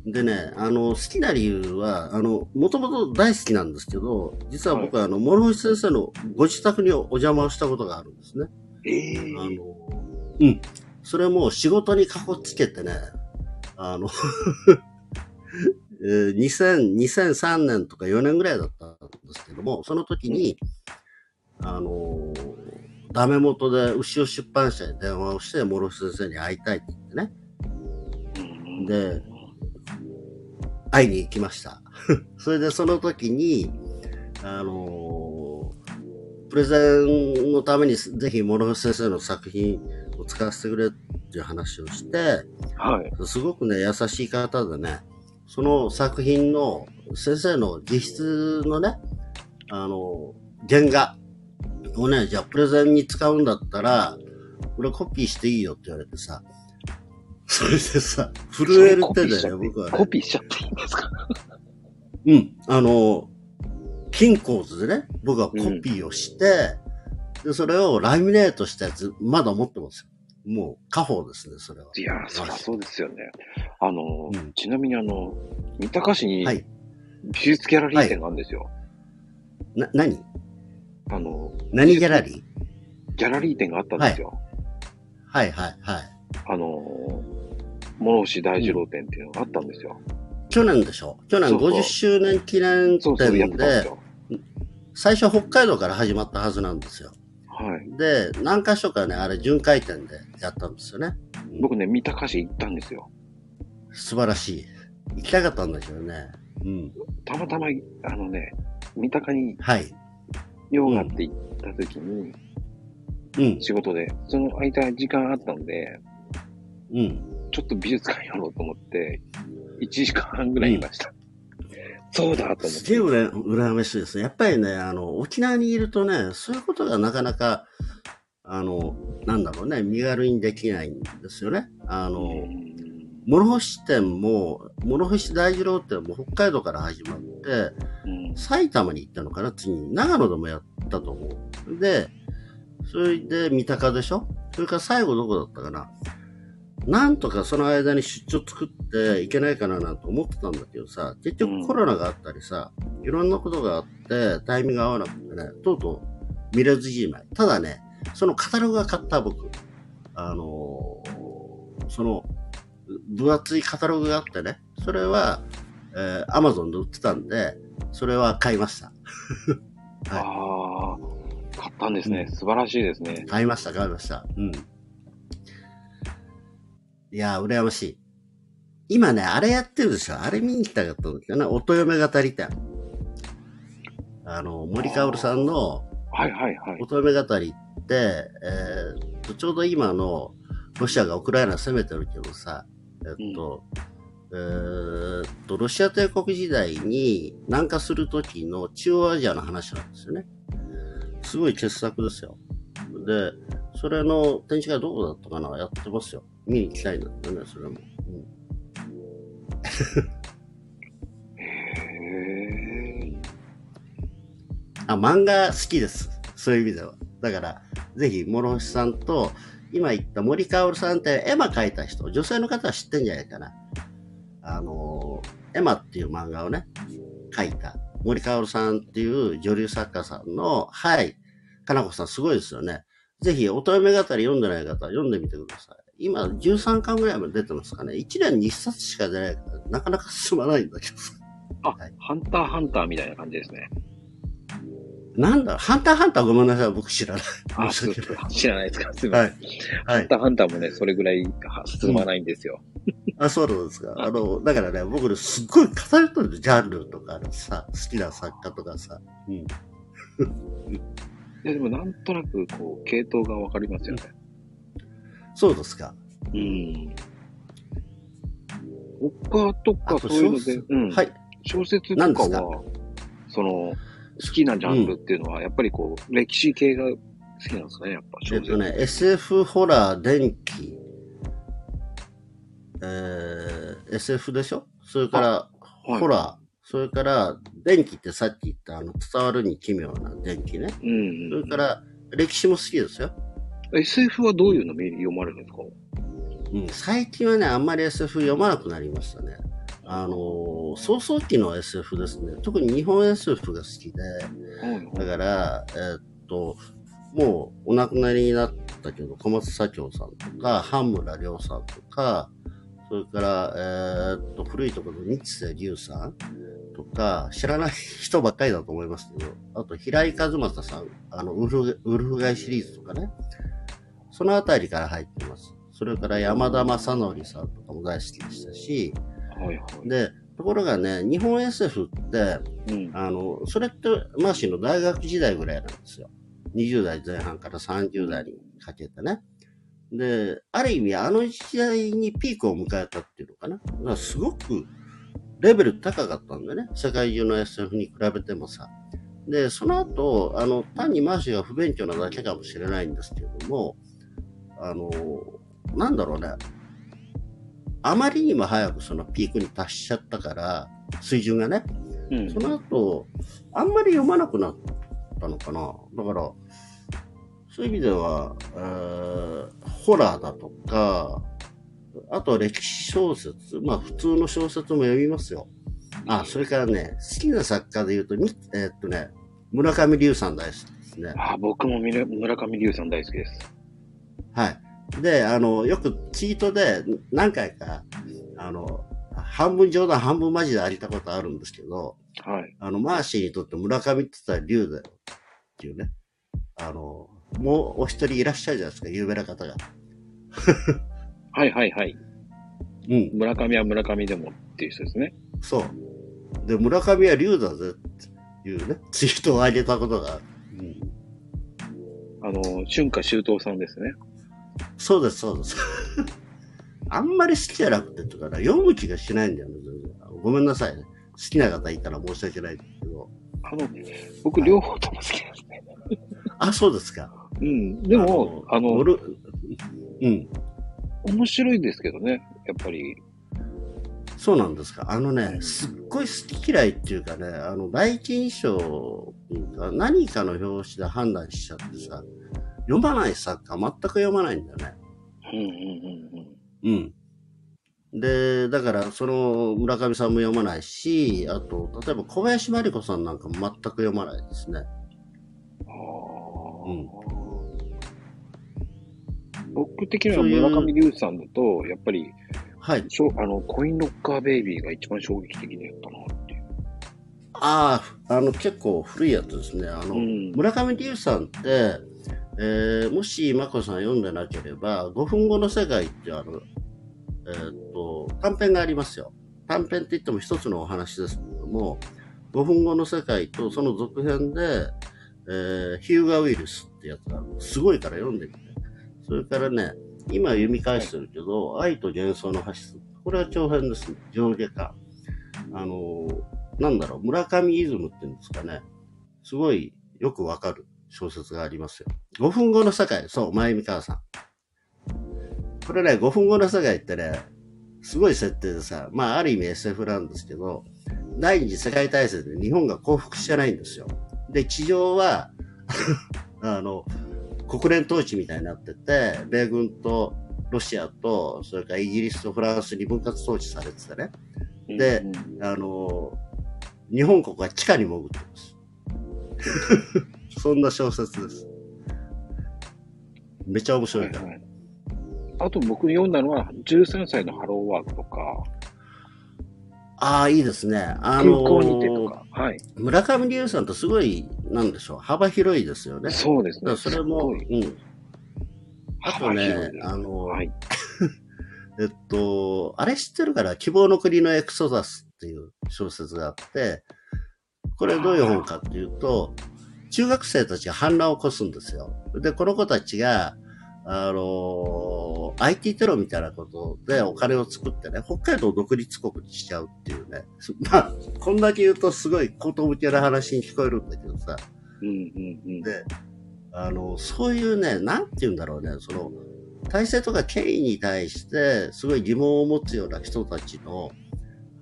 でね、あの、好きな理由は、あの、もともと大好きなんですけど、実は僕はあの、諸星先生のご自宅にお邪魔をしたことがあるんですね。ええあの、うん。それも仕事にかこつけてね、あの、[laughs] えー2000 2003年とか4年ぐらいだったんですけども、その時に、あの、ダメ元で牛尾出版社に電話をして、諸星先生に会いたいって言ってね、うんで会いに行きました。[laughs] それでその時に、あのプレゼンのためにぜひ諸星先生の作品を使わせてくれっていう話をして、はい。すごくね、優しい方でね、その作品の先生の実質のね、あの、原画をね、じゃあプレゼンに使うんだったら、これコピーしていいよって言われてさ、それでさ、[laughs] 震える手でね、僕はね、コピーしちゃっていいんですか？[laughs] うん、あの、金鉱図でね、僕はコピーをして、で、それをラミネートしたやつ、まだ持ってますよ。もう、家宝ですね、それは。いやー、そりゃそうですよね。あの、うんちなみにあの、三鷹市にはい。美術ギャラリー展があるんですよ。な、何？あの、何ギャラリー？ギャラリー展があったんですよ。はいはいはい。あの、諸星大二郎展っていうのがあったんですよ。去年でしょ？去年そうそう50周年記念展で。最初北海道から始まったはずなんですよ。はい。で、何箇所かね、あれ巡回展でやったんですよね。僕ね、三鷹市行ったんですよ。素晴らしい。行きたかったんだけどね。うん。たまたま、あのね、三鷹にはい。用があって行った時に、うん。仕事で、その間時間あったので、うん。ちょっと美術館やろうと思って、1時間半ぐらいいました。そうだと思って。すげえ羨ましいですね。やっぱりね、あの、沖縄にいるとね、そういうことがなかなか、あの、なんだろうね、身軽にできないんですよね。あの、うん諸星店も、諸星大二郎店も北海道から始まって、うん埼玉に行ったのかな次に。長野でもやったと思う。で、それで三鷹でしょ？それから最後どこだったかな？なんとかその間に出張作っていけないかななんて思ってたんだけどさ、結局コロナがあったりさ、いろんなことがあってタイミングが合わなくてね、とうとう見れずじまい。ただね、そのカタログが買った僕。あのーその、分厚いカタログがあってね、それは、えー、アマゾンで売ってたんで、それは買いました。[laughs] ああ、買ったんですね。素晴らしいですね。買いました、買いました。うん。いやー、羨ましい。今ね、あれやってるでしょ。あれ見に行きたかったんだけどね、音嫁語り店。あの、森かおるさんのはいはいはい。音嫁語りって、えーちょうど今のロシアがウクライナ攻めてるけどさ、えっと、えーっと、ロシア帝国時代に南下する時の中央アジアの話なんですよね。すごい傑作ですよ。で、それの展示会どこだったかな？やってますよ。見に行きたいんだってね、それも。うんへえ。あ、漫画好きです。そういう意味では。だから、ぜひ、諸星さんと、今言った森かおるさんって絵馬描いた人、女性の方は知ってんじゃないかな。あのー、エマっていう漫画をね、描いた。森かおるさんっていう女流作家さんの、はい。かなこさんすごいですよね。ぜひ、乙女語り読んでない方は読んでみてください。今、13巻ぐらいまで出てますかね。1年に1冊しか出ないから、なかなか進まないんだけどさ。あはい、ハンターハンターみたいな感じですね。なんだ、ハンターハンターごめんなさい、僕知らない。あ、申し訳ない知らないですかすみません。はい。はいハンタ。ーハンターもね、それぐらい進まないんですよ。あ、そうなんですか。あの、だからね、僕ね、すっごい語れてるジャンルとかさ、好きな作家とかさ。うん。[laughs] いや、でもなんとなく、こう、系統がわかりますよね。そうですか。うん。他とかそういうので小説、うん。はい。小説とかは、その、好きなジャンルっていうのは、やっぱりこう、歴史系が好きなんですかね、やっぱ小説。えっとね、SF ホラー、電気、えー、SF でしょ？それから、はいホラー、それから、電気ってさっき言った、あの、伝わるに奇妙な電気ね。うん、うん。それから、歴史も好きですよ。SF はどういうの読まれるんですか？うん、最近はね、あんまり SF 読まなくなりましたね。あのー、早々期の SF ですね。特に日本 SF が好きで、はいだから、えーっと、もうお亡くなりになったけど、小松左京さんとか、半村亮さんとか、それから、えーっと、古いところの日瀬龍さんとか、知らない人ばっかりだと思いますけど、あと、平井和正さん、あの、ウルフ、ウルフガイシリーズとかね、そのあたりから入ってます。それから山田正則さんとかも大好きでしたし、はいはい。で、ところがね、日本 SF って、うん。あの、それって、マーシーの大学時代ぐらいなんですよ。20代前半から30代にかけてね。で、ある意味、あの時代にピークを迎えたっていうのかな。だからすごくレベル高かったんだよね。世界中の SF に比べてもさ。で、その後、あの、単にマーシーが不勉強なだけかもしれないんですけれども、あの、なんだろうね。あまりにも早くそのピークに達しちゃったから、水準がね。うんその後、あんまり読まなくなったのかな。だから、そういう意味では、えーホラーだとか、あとは歴史小説、まあ普通の小説も読みますよ。あ、それからね、好きな作家で言うと、みえーっとね、村上龍さん大好きですね。あ、僕も村上龍さん大好きです。はい。で、あの、よくツイートで何回か、あの、半分冗談半分マジでありたことあるんですけど、はい。あの、マーシーにとって村上って言ったら龍だよっていうね。あの、もうお一人いらっしゃるじゃないですか、有名な方が。はいはいはい。うん、村上は村上でもっていう人ですね。そう。で、村上は龍だぜっていうね、ツイートを上げたことがある。うん、あの、春夏秋冬さんですね。そうです、そうです。[laughs] あんまり好きじゃなくてとかな、読む気がしないんだよね、ごめんなさいね。好きな方いたら申し訳ないんですけど。あの、僕両方とも好きですね。あ、そうですか。うん。でも、あの、乗るうん。面白いですけどね。やっぱり。そうなんですか。あのね、すっごい好き嫌いっていうかね、あの、第一印象何かの表紙で判断しちゃってさ、読まない作家全く読まないんだよね。うんうんうんうん。うん。で、だから、その、村上さんも読まないし、あと、例えば小林真理子さんなんかも全く読まないですね。ああ、うん僕的には村上龍さんだと、やっぱり、はい。あの、コインロッカーベイビーが一番衝撃的にやったな。ああ、あの、結構古いやつですね。あの、うん村上龍さんって、えーもし、まこさん読んでなければ、5分後の世界ってあの、えーっと、短編がありますよ。短編って言っても一つのお話ですけれども、5分後の世界とその続編で、えーヒューガー・ウィルスってやつがあるすごいから読んでみて。それからね、今読み返してるけど、愛と幻想の橋。これは長編ですね。上下巻。あのーなんだろう、村上イズムっていうんですかね。すごいよくわかる小説がありますよ。5分後の世界、そう、前見川さん。これね、5分後の世界ってね、すごい設定でさ、まあ、ある意味 SF なんですけど、第二次世界大戦で日本が降伏してないんですよ。で、地上は、[laughs] あの、国連統治みたいになってて、米軍とロシアと、それからイギリスとフランスに分割統治されててね、であの、日本国は地下に潜ってます。そんな小説です。めっちゃ面白いから。はいはいあと僕読んだのは、13歳のハローワークとか、ああ、いいですね。あ空の港にてとか、はい。村上龍さんとすごい、なんでしょう、幅広いですよね。そうですね。それも、うん。あとねあの、はい。[laughs] えっと、あれ知ってるから、希望の国のエクソダスっていう小説があって、これどういう本かっていうと、中学生たちが反乱を起こすんですよ。で、この子たちが、あの、IT テロみたいなことでお金を作ってね、北海道を独立国にしちゃうっていうね。す [laughs] まあ、こんだけ言うとすごいこと向けな話に聞こえるんだけどさ。うんうんうん。で、あの、そういうね、なんて言うんだろうね、その、体制とか権威に対して、すごい疑問を持つような人たちの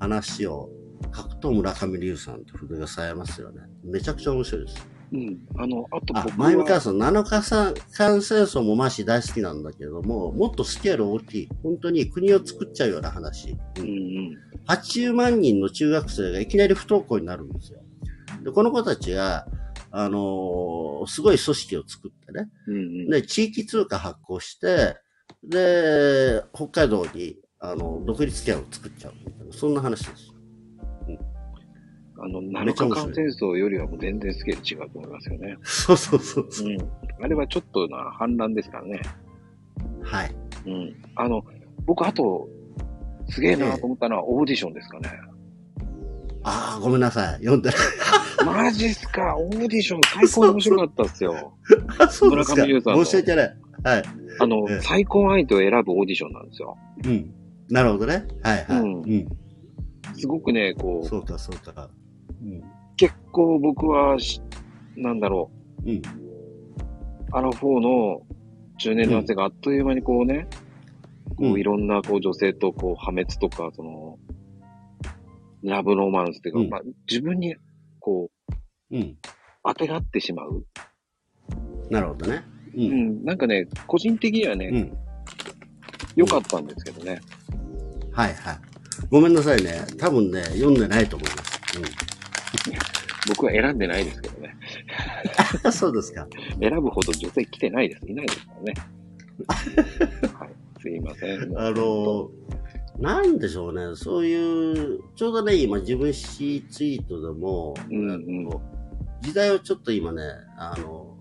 話を書くと村上龍さんって筆がさえますよね。めちゃくちゃ面白いです。うん。あの、あとあ僕、前向川は、さん、7日さん、間戦争もマーシー大好きなんだけども、もっとスケール大きい、本当に国を作っちゃうような話。うんうん。80万人の中学生がいきなり不登校になるんですよ。で、この子たちが、あのーすごい組織を作ってね、うんうん。で、地域通貨発行して、で、北海道に、あの、独立権を作っちゃうみたいな、そんな話です。あの、め7っちゃ面白い日間戦争よりはもう全然スケール違うと思いますよね。そうそうそうそうう。ん。あれはちょっとな、反乱ですからね。はい。うん。あの、僕、あと、すげえなと思ったのはオーディションですかね。ああ、ごめんなさい。読んでない。[laughs] マジっすかオーディション最高に面白かったっすよ。あ [laughs] そうですか。村上龍さんの申し訳ない。はい。あのええ、最高相手を選ぶオーディションなんですよ。うん。なるほどね。はいはい。うんうん。すごくね、こう、そうか、そうか。うん。結構僕はし、なんだろうん。う、アラフォーの中年男性があっという間にこうね、こうんういろんなこう女性とこう破滅とか、その、ラブロマンスというか、うんまあ自分にこう、うん。当てがってしまう。なるほどね。う。うんん、なんかね、個人的にはね、うん。良かったんですけどね。はいはい。ごめんなさいね。多分ね、読んでないと思います。[laughs] 僕は選んでないですけどね。うん。そうですか。選ぶほど女性来てないです。いないですからね。はい、すいません。[laughs] あの、なんでしょうね。そういう、ちょうどね、今自分史ツイートでも、うんうん時代をちょっと今ね、あの、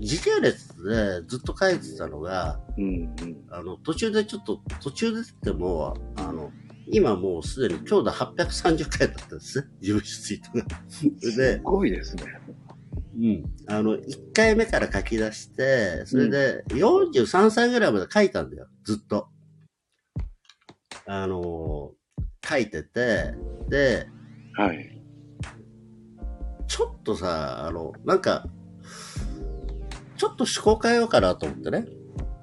時系列でずっと書いてたのが、うんうん。あの、途中でちょっと、途中でっても、あの、今もうすでに今日で830回だったんですね。自分史ツイートが。すごいですね。うん。あの、1回目から書き出して、それで43歳ぐらいまで書いたんだよ。ずっと。あの書いてて、で、はい。ちょっとさ、あの、なんか、ちょっと思考変えようかなと思ってね。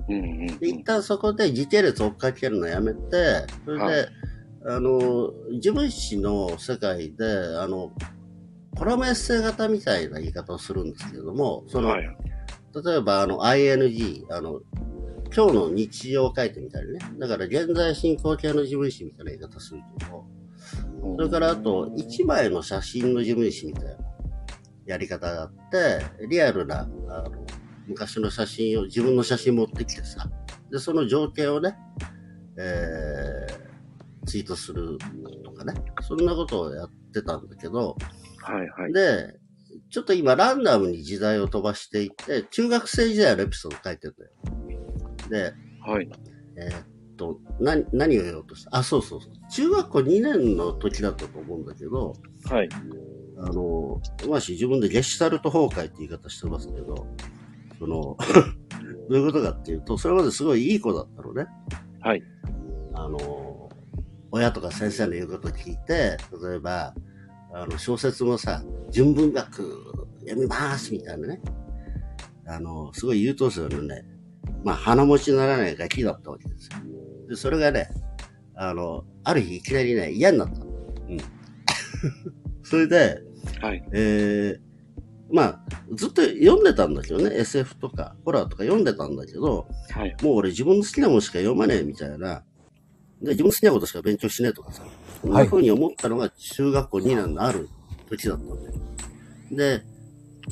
うんうんで、一旦そこで時系列追っかけるのやめて、それで、はいあの、自分史の世界で、あの、コラムエッセイ型みたいな言い方をするんですけれども、その、はい。例えば、あの、ING、あの、今日の日常を書いてみたりね。だから、現在進行形の自分史みたいな言い方するけど、それから、あと、1枚の写真の自分史みたいなやり方があって、リアルな、あの、昔の写真を、自分の写真持ってきてさ、で、その情景をね、えー、ツイートするとかね、そんなことをやってたんだけど、はいはい。で、ちょっと今ランダムに時代を飛ばしていって、中学生時代のエピソード書いてるんだよ。で、はい。えーっと、な、何を言おうとした？あ、そうそうそう。中学校2年の時だったと思うんだけど、はい。あの、まし自分でゲシュタルト崩壊って言い方してますけど、その、[laughs] どういうことかっていうと、それまですごいいい子だったのね。はい。あの、親とか先生の言うことを聞いて、例えば、あの、小説もさ、純文学読みますみたいなね。あの、すごい優等生のね、まあ、鼻持ちならないガキだったわけですよ。で、それがね、あの、ある日いきなりね、嫌になったの。うん。[laughs] それで、はい。えー、まあ、ずっと読んでたんだけどね、SF とか、ホラーとか読んでたんだけど、はい。もう俺自分の好きなものしか読まねえみたいな、で、自分の好きなことしか勉強しねえとかさ、そんな風に思ったのが中学校2年のある時だったんだよ。で、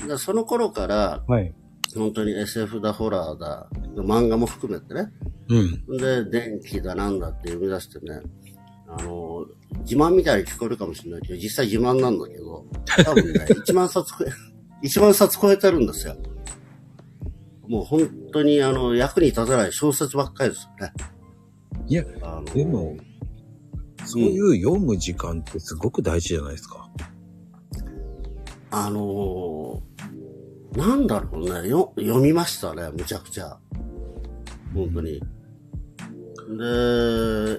でその頃から、はい。本当に SF だ、ホラーだ、漫画も含めてね、うん。で、電気だなんだって呼び出してね、あの、自慢みたいに聞こえるかもしれないけど、実際自慢なんだけど、多分ね、[laughs] 1万冊超え、1万冊超えてるんですよ。もう本当にあの、役に立たない小説ばっかりですよね。いや、あのでも、そういう読む時間ってすごく大事じゃないですか。あのーなんだろうね、よ、読みましたね、むちゃくちゃ。本当に。で、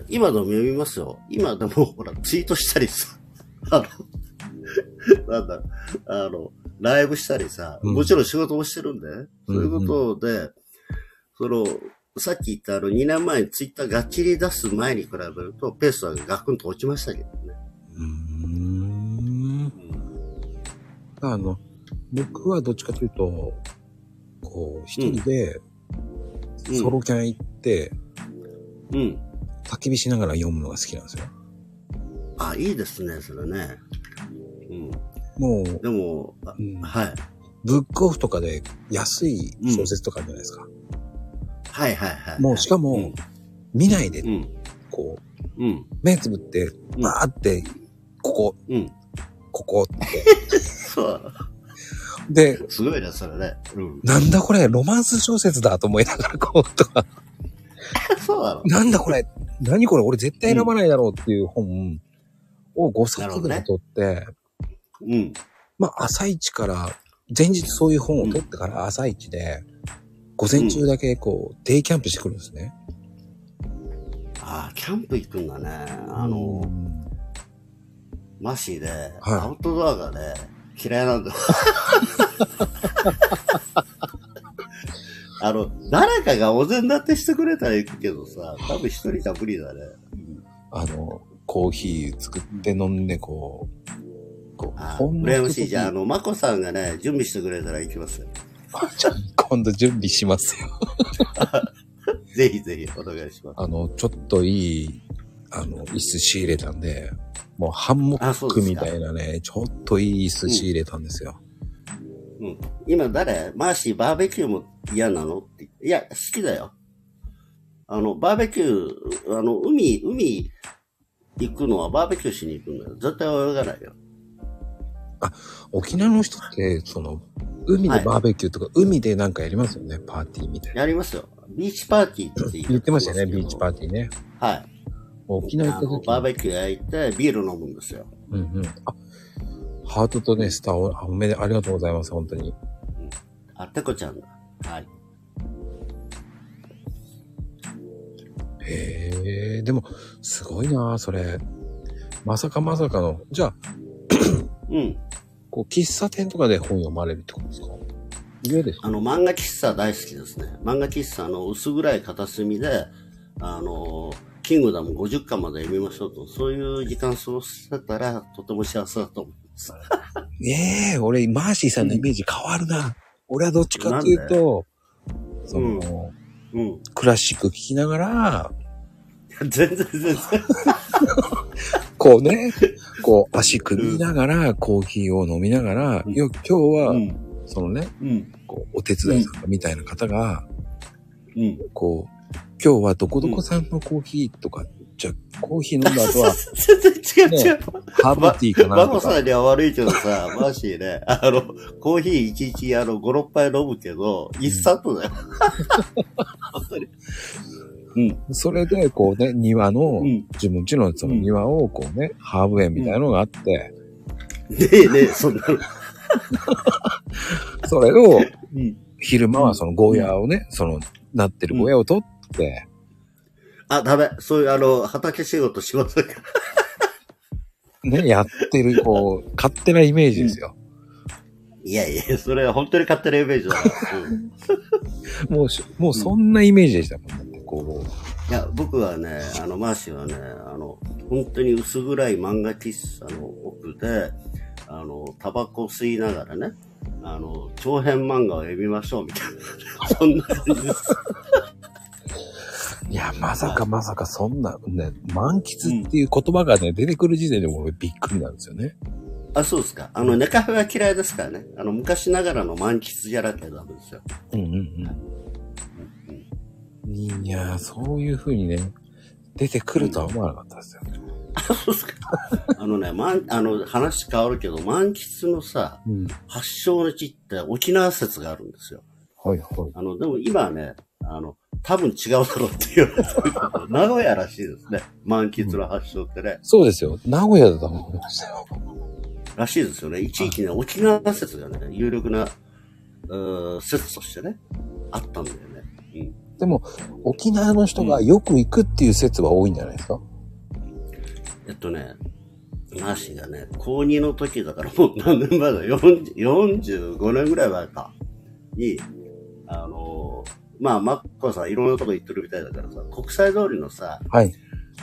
今でも読みますよ。今でも、ほら、ツイートしたりさ、あの、[laughs] なんだ、あの、ライブしたりさ、うんもちろん仕事もしてるんで、そういうことで、その、さっき言ったあの、2年前にツイッターがっちり出す前に比べると、ペースはガクンと落ちましたけどね。うーん。あの、僕はどっちかというと、こう、一人で、うんソロキャン行って、うん。焚き火しながら読むのが好きなんですよ。あ、いいですね、それね。うん。もう、でも、あうんはい。ブックオフとかで安い小説とかあるじゃないですか。はいはいはい。もうしかも、うん見ないでう、ん。こう、うん。目つぶって、バーって、ここ、うん。ここって。[laughs] そう。で、すごいね、それね。うん。なんだこれ、ロマンス小説だと思いながら、こう、とか、[laughs] そうなのなんだこれ、何これ、俺絶対選ばないだろうっていう本を5冊ぐらい取って、うん。まあ、朝一から、前日そういう本を取ってから朝一で、午前中だけこう、デイキャンプしてくるんですね。ああ、キャンプ行くんだね。あのう、んマシーで、はいアウトドアがね、嫌いなんだよ。[laughs] あの、誰かがお膳立てしてくれたら行くけどさ、多分一人じゃ無理だね。あの、コーヒー作って飲んで、こう、こう、あほんの羨ましい。じゃあ、あひの、マコさんがね、準備してくれたら行きますよ。じゃあ今度準備しますよ。[laughs] ぜひぜひお願いします。あの、ちょっといい、あの、椅子仕入れたんで、もうハンモックみたいなね、ちょっといい椅子仕入れたんですよ。うん。今誰？マーシーバーベキューも嫌なの？って。いや、好きだよ。あの、バーベキュー、あの、海、海行くのはバーベキューしに行くんだよ。絶対泳がないよ。沖縄の人って、その、海でバーベキューとか、海でなんかやりますよね、パーティーみたいな。やりますよ。ビーチパーティーって言ってましたよね、ビーチパーーティーね。はい。沖縄あ行った時のバーベキュー焼いて、ビール飲むんですよ。うんうん。あ、ハートとね、スターを、あおめで、ありがとうございます、本当に。あ、てこちゃんだ。はい。へえ、でも、すごいなそれ。まさかまさかの、じゃあ、うん。こう、喫茶店とかで本読まれるってことですか？嫌ですかあの、漫画喫茶大好きですね。漫画喫茶の薄暗い片隅で、あの、キングダム50巻まで読みましょうと、そういう時間過ごせたら、とても幸せだと思います。[laughs] ねえ、俺、マーシーさんのイメージ変わるな。俺はどっちかっていうと、その、うん。クラシック聴きながら、[laughs] 全然全然。[laughs] こうね、こう、足組みながら、コーヒーを飲みながら、うんよ今日は、うん。そのね、うん。こう、お手伝いさんみたいな方が、うん。こう、今日はどこどこさんのコーヒーとか、じゃあコーヒー飲んだ後は、[laughs] 全然違う違う。ハーブティーかマなとか。コさんには悪いけどさ、マーシーね、あの、コーヒー1日あの、5、6杯飲むけど、一冊だよ。本当に。それで、こうね、庭の、うん。自分家のその庭を、こうね、ハーブ園みたいなのがあって、ねえねえ、そんなの。[laughs] それを、うん。昼間はそのゴーヤーをね、その、なってるゴーヤーを取って、あ、ダメ。そういうあの、畑仕事しませんかね、やってる、こう、勝手なイメージですよ。いやいや、それは本当に勝手なイメージだから。うん [laughs] もうし、もうそんなイメージでしたもん。だこいや、僕はね、あの、マーシーはね、あの、本当に薄暗い漫画喫茶の奥で、あの、タバコ吸いながらね、あの、長編漫画を読みましょうみたいな。[laughs] そんな感じです。う、いや、まさかまさかそんな、ね、満喫っていう言葉がね、出てくる時点でもう俺びっくりなんですよね。あ、そうですか。あの、ネカフェは嫌いですからね。あの、昔ながらの満喫じゃなきゃダメですよ。うんうんうん。いやー、そういう風にね、出てくるとは思わなかったですよ。あ、そうですか。[laughs] あのね、満、あの、話変わるけど、満喫のさ、うん。発祥の地って沖縄説があるんですよ。はいはい。あの、でも今はね、あの、多分違うだろうって言われてるけど名古屋らしいですね。満喫の発祥ってね。そうですよ。名古屋だと思いましたよ。らしいですよね。一時期ね、沖縄説がね、有力な、うー説としてね、あったんだよね。うん。でも、沖縄の人がよく行くっていう説は多いんじゃないですか、えっとね、マーシーがね、高2の時だからもう何年前だ ?40 45年ぐらい前か。に、あのーまあ、マッコさんいろんなとこ行ってるみたいだからさ、国際通りのさ、はい。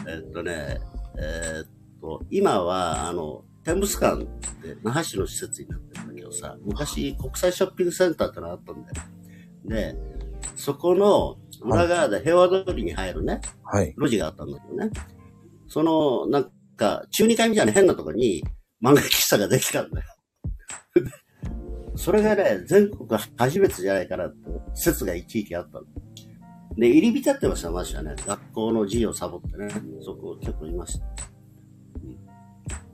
えっとね、えーっと、今は、あの、天物館って那覇市の施設になってるんだけどさ、昔国際ショッピングセンターってのがあったんだよ。で、そこの裏側で平和通りに入るね、はい。路地があったんだけどね。その、なんか、中2階みたいな変なところに漫画喫茶ができたんだよ。[laughs] それがね、全国初めてじゃないかなって説が一時期あったの。で、入り浸ってました、マジはね。学校の授業サボってね。そこ結構いました。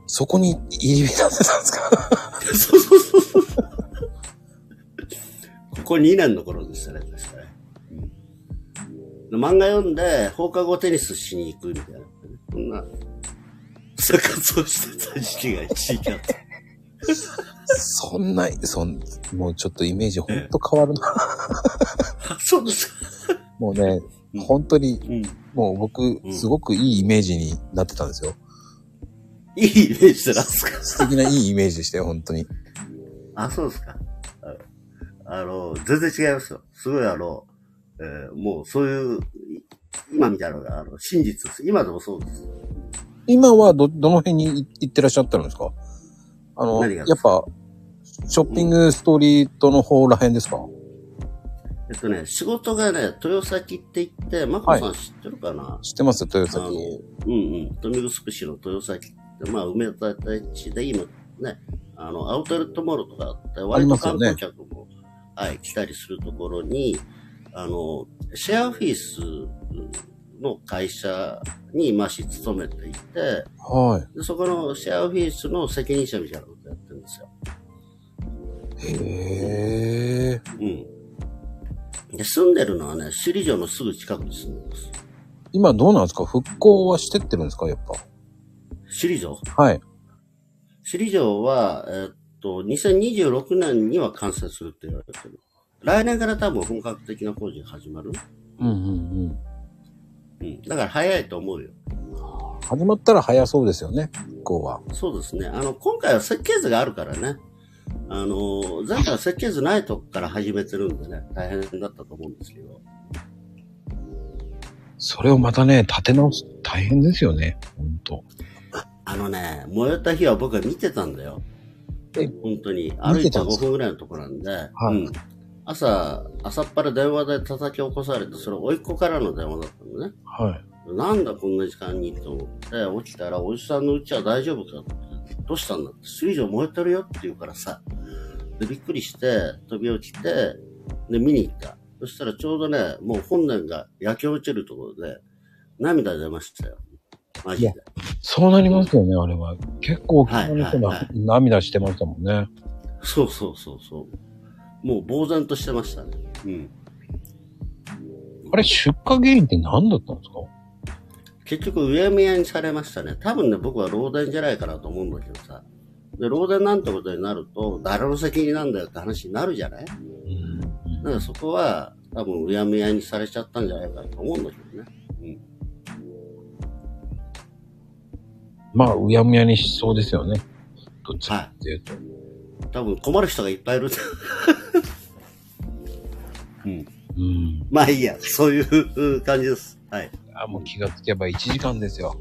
そこに入り浸ってたんですか？[laughs] そうそうそうそう。ここ2年の頃でしたね、漫画読んで、放課後テニスしに行くみたいな。そんな、生活をしてた時期が一時期あった。そんな、そん、もうちょっとイメージほんと変わるな。あそうですか。もうね、うん本当に、うん。もう僕う、んすごくいいイメージになってたんですよ。いいイメージでなすか？素敵ないいイメージでしたよ、本当に。あ、そうですか。ああの、全然違いますよ。すごいあの、えーもうそういう、い今みたいなのが、あの、真実です。今でもそうです。今はど、どの辺にい行ってらっしゃったんですか？あの、やっぱ、ショッピングストリートの方ら辺ですか、えっとね、仕事がね、豊崎って言って、マコさん知ってるかな、知ってます豊あの、崎。うんうん、豊見城市の豊崎って、まあ、梅田地で今ね、あの、アウトレットモールとかあって、割と観光客も、はい、来たりするところに、あの、シェアオフィスの会社に今し勤めていて、はい。でそこのシェアオフィスの責任者みたいなことやってるんですよ。へえ。うん。で、住んでるのはね、首里城のすぐ近くに住んでます。今どうなんですか？復興はしてってるんですか？やっ首里城？ぱ。はい。首里城は、えーっと、2026年には完成するって言われてる。来年から多分本格的な工事が始まる？うんうんうん。うん。だから早いと思うよ。始まったら早そうですよね、復興は。そうですね。あの、今回は設計図があるからね。あの、前回は設計図ないとこから始めてるんでね、大変だったと思うんですけど。それをまたね、立て直す、大変ですよね。本当あのね、燃えた日は僕は見てたんだよ。え本当に。歩いて5見てたんですか？分ぐらいのところなんで。はいうん。朝、朝っぱら電話で叩き起こされて、それ甥っ子からの電話だったのね。はい。なんだこんな時間にと思って、起きたら、おじさんのうちは大丈夫かどうしたんだって、水上燃えてるよって言うからさ。で、びっくりして、飛び落ちて、で、見に行った。そしたらちょうどね、もう本年が焼け落ちるところで、涙出ましたよ。マジいやで。そうなりますよね、あれは。結構大きな人が涙してましたもんね。そうそうそうそう。もう呆然としてましたね。うん。あれ、出火原因って何だったんですか？結局、うやむやにされましたね。多分ね、僕は漏電じゃないかなと思うんだけどさ。で、漏電なんてことになると、誰の責任なんだよって話になるじゃない？うんだからそこは、多分うやむやにされちゃったんじゃないかなと思うんだけどね。まあ、うやむやにしそうですよね。どっちかっていうと。多分困る人がいっぱいいる。うん。うん。まあいいや、そういう感じです。はい。あ、もう気がつけば1時間ですよ。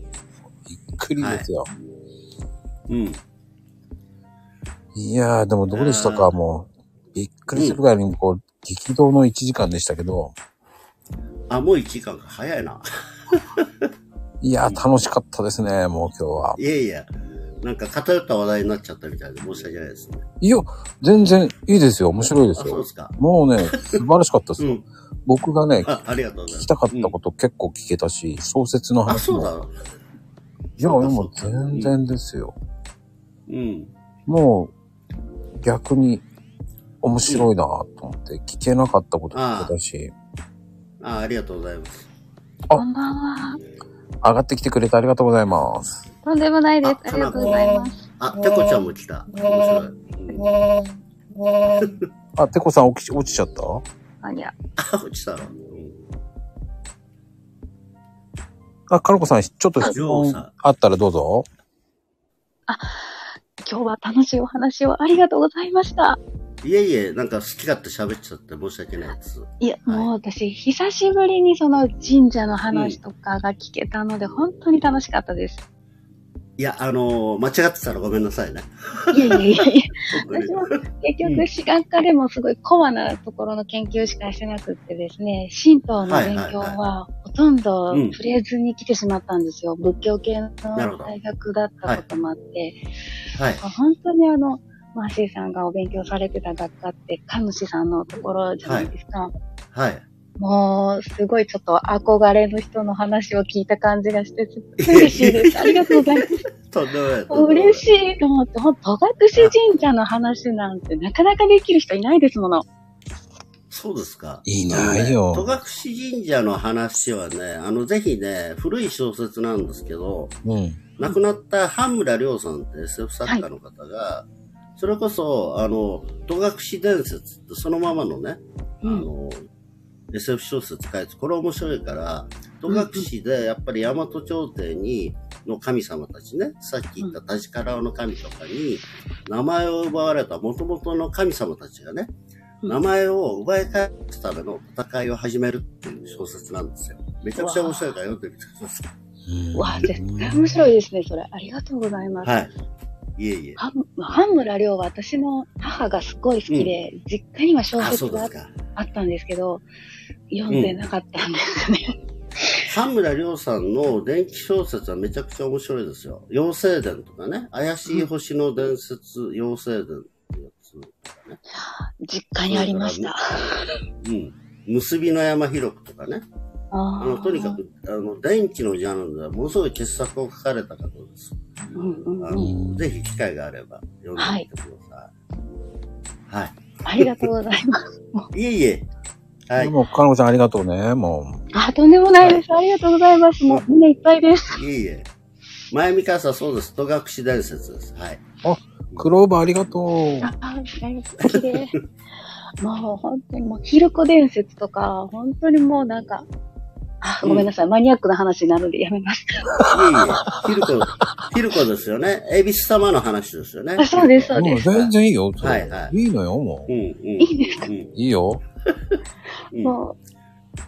びっくりですよ。うん。い、やー、でもどうでしたか？もう、びっくりするぐらいに、こう、激動の1時間でしたけど、あ、もう1時間か。早いな。[laughs] いやー、楽しかったですね、もう今日は。いやいや、なんか偏った話題になっちゃったみたいで申し訳ないですね。いや、全然いいですよ。面白いですあ、そうでよ。すか。もうね、素晴らしかったですよ。うん。僕がね、あ、ありがとうございます。聞きたかったこと結構聞けたし、小説のあ、話も。そうだろ。いや、そうかも全然ですよ。うん。もう、逆に面白いなと思って、聞けなかったこと聞けたし、あ、ありがとうございます。あこんばんは。上がってきてくれてありがとうございます。とんでもないです。あありがとうございます。あ、てこちゃんも来た。面白い。うん、あ、てこさん起き落ちちゃった？あ、いや、あ、落ちたあ、かのこさん、ちょっと質問あったらどうぞ。今日は楽しいお話をありがとうございました。いえいえ、なんか好き勝手喋っちゃって申し訳ないです。いや、はいもう私、久しぶりにその神社の話とかが聞けたので、本当に楽しかったです。いや、あのー間違ってたらごめんなさいね。いやいやいや私も結局、史学科でもすごいコアなところの研究しかしてなくってですね、神道の勉強はいはほとんどうん触れずに来てしまったんですよ。仏教系の大学だったこともあって、はい。本当にあの、マーシーさんがお勉強されてた学科って、神主さんのところじゃないですか。はい。もう、すごいちょっと憧れの人の話を聞いた感じがして、[laughs] すっごい嬉しいです。ありがとうございます。とんでもない。もう嬉しい。いと思って、ほんと、戸隠神社の話なんてなかなかできる人いないですもの。そうですか。いないよ戸隠神社の話はね、あの、ぜひね、古い小説なんですけど、うん。亡くなった半村亮さんって SF 作家の方が、それこそ、あの、戸隠伝説ってそのままのね、うんあの、SF 小説書いて、これ面白いから、戸隠でやっぱり大和朝廷に、の神様たちね、さっき言ったタジカラオの神とかに、名前を奪われた元々の神様たちがね、うん名前を奪い返すための戦いを始めるっていう小説なんですよ。めちゃくちゃ面白いから読んでみてくださうんわあ、絶対面白いですね、それ。ありがとうございます。い。はい。いえいえ。ハム半村亮は私の母がすごい好きで、実家には小説が。あったんですけど、読んでなかったんですね。半村亮さんの電気小説はめちゃくちゃ面白いですよ。妖精伝とかね。怪しい星の伝説、妖精伝ってやつね。実家にありました。うん。結びの山広くとかね。ああの、とにかく、あの、電気のジャンルではものすごい傑作を書かれた方です。く。うんうんあうん。の、ぜひ機会があれば読んでみてください。はい。ありがとうございます。[laughs] い、えいえ。はい。もう、かのこちゃんありがとうね、もあ、とんでもないです。ありがとうございます。もう胸いっぱいです。いえいえ。前見かさそうです。戸隠伝説です。はい。う。クローバーありがとう。あ、ありがとう。綺麗。もう本当にもう、ヒルコ伝説とか、本当にもうなんか、あ、ごめんなさい。マニアックな話になるんでやめます。いえいえ。ヒルコ、ヒルコですよね。エビス様の話ですよね。あそうです、そうもうです。全然いいよ。はいはいいいのよ、もうん、うん。いいですか？うん、う。いいよ。うん。もう、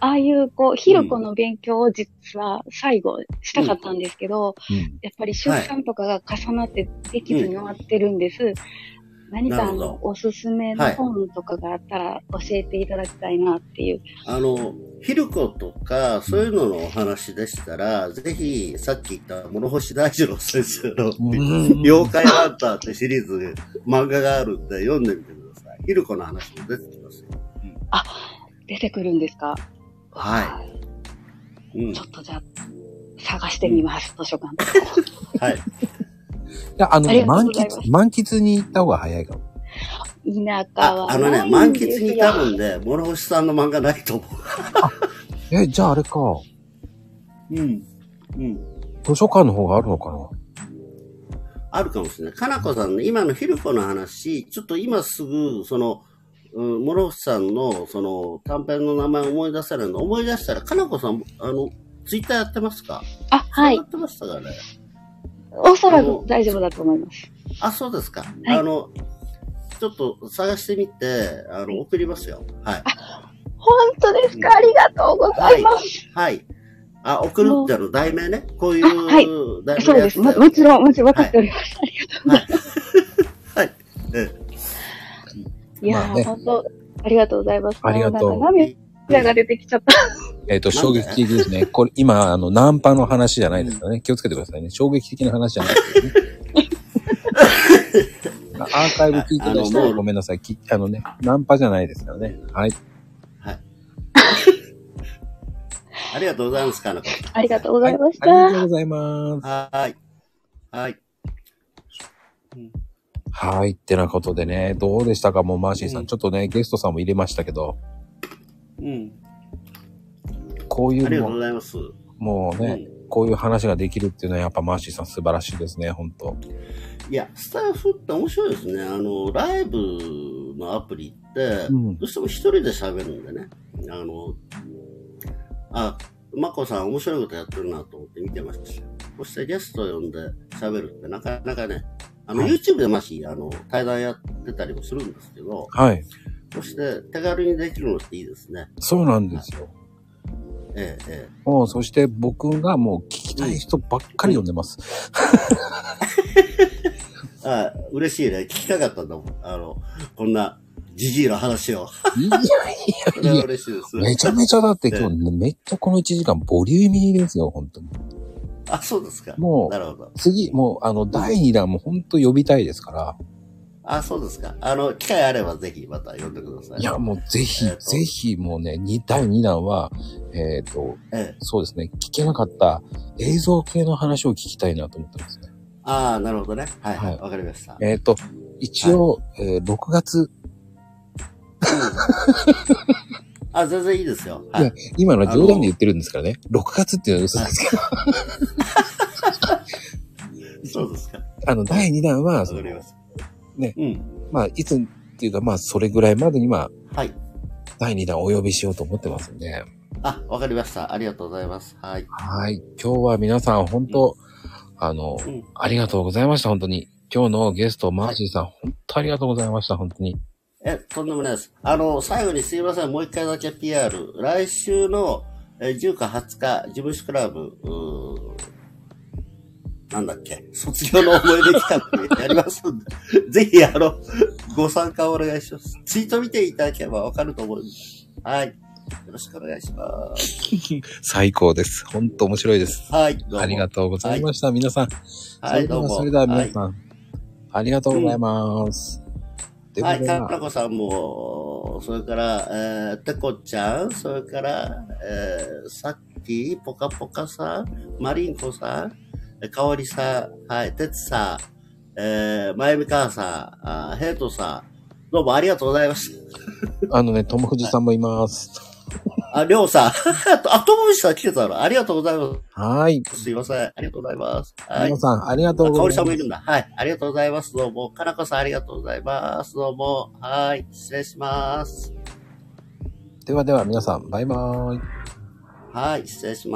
ああいう、こう、ヒルコの勉強を実は最後したかったんですけど、うん。やっぱり出産とかが重なってできずに終わってるんです。何かおすすめの本とかがあったら教えていただきたいなっていう。あの、ヒルコとか、そういうののお話でしたら、ぜひ、さっき言った諸星大二郎先生の、うん妖怪ハンターってシリーズ、漫画があるんで、読んでみてください。ヒルコの話も出てきますよ。出てくるんですか？はい。うんちょ。っとじゃあ、探してみます、図書館とか。はい。いや、あのあ満喫、満喫に行った方が早いかも。田舎あ、はあのね、満。喫に多分ね、諸星さんの漫画ないと思 [laughs] え、じゃああれか。う。うん。うん。図書館の方があるのかな？あるかもしれない。かなこさんね、今のヒルコの話、ちょっと今すぐ、その、うん、諸星さんの、その、短編の名前思い出せないの、思い出したら、かなこさん、あの、ツイッターやってますか？あ、はいや。ってましたかね？おそらく大丈夫だと思います。あ、そうですか。いあの、ちょっと探してみて、あの、送りますよ。はい。本当ですか？ありがとうございます。はい。あ、送るってあの、題名ね？こういうあはい題名そうです。ももちろん、もちろん分かっております。ありがとうございます。はい。[laughs] えいやー、まあね本当ありがとうございます。ありがとうちゃった。えっ、と、衝撃的ですね。これ、今、あの、ナンパの話じゃないですからね。気をつけてくださいね。衝撃的な話じゃないですよね。[laughs] アーカイブ聞いてる人はごめんなさい。きあのね、ナンパじゃないですからね。はい。はい。[laughs] ありがとうございます、かなこ。ありがとうございましありがとうた。ございます。はーい。はい。はい。ってなことでね、どうでしたかもうマーシーさん。うんちょっとね、ゲストさんも入れましたけど、うん。こういありがとうございます。もうね、こういう話ができるっていうのはやっぱマーシーさん素晴らしいですね、本当いや、スタッフって面白いですね。あの、ライブのアプリって、うんどうしても一人で喋るんでね。あの、あ、まこさん面白いことやってるなと思って見てましたよ。そしてゲスト呼んで喋るってなかなかね、あの、はい YouTube でまし、あの、対談やってたりもするんですけど、はい。そして手軽にできるのっていいですね。そうなんですよ。ええ、えもう、そして僕がもう聞きたい人ばっかり呼んでます。え。[laughs] あ嬉しいね。聞きたかったんだもん。あの、こんな、じじいの話を。いやいやいや、嬉しいです。めちゃめちゃだって今日めっちゃこの1時間ボリューミーですよ、本当に。あ、そうですか。もうなるほど。次、もうあの、第2弾も本当呼びたいですから。あ、そうですか。あの、機会あればぜひまた呼んでください。いや、もうぜひ、えーとぜひもうね、に第2弾は、えっ、と、ええ。そうですね、聞けなかった映像系の話を聞きたいなと思ってますね。ああ、なるほどね。はい、はいわかりました。えっ、と、一応、えー6月、あ、全然いいですよ。はいい。今の冗談で言ってるんですからね。6月っていうのは嘘ですけど、[laughs] そうですか。あの、第2弾は、わそ。ねうん。まあ、いつっていうか、まあ、それぐらいまでに、まあ、はい。第2弾お呼びしようと思ってますんで、あ、わかりました。ありがとうございます。はい。はい。今日は皆さん、本当、あの、うん。ありがとうございました、本当に。今日のゲスト、マーシーさん、本当ありがとうございました、本当に。え、とんでもないです。あの、最後にすいません。もう一回だけ PR。来週のえー10か20日、事務所クラブ、なんだっけ、卒業の思い出企画やりますんで、ぜひ、あの、ご参加お願いします。ツイート見ていただければわかると思います。はい。よろしくお願いします。最高です。本当面白いです。はい。ありがとうございました、皆さん。はい、どうも。それでは、皆さはん、ありがとうございます。でい、はい、かなこさんも、それから、えー、てこちゃん、それから、えー、さっき、ぽかぽかさん、マリンコさん、えかおりさん、はい、てつさん、えー、まゆみかーさん、あヘイトさん、どうもありがとうございます。あのね、ともふじさんもいます。あ、りょうさん、[laughs] あ、ともみしさん来てたの？ありがとうございまはい。す。すいません。ありがとうございます。はい皆。さん、ありがとうあかおございます。りさんもいるんだ。はい。ありがとうございます。どうも。かなこさんありがとうございます。どうも。はい。失礼します。ではでは、皆さん、バイバーイ。はい。失礼します。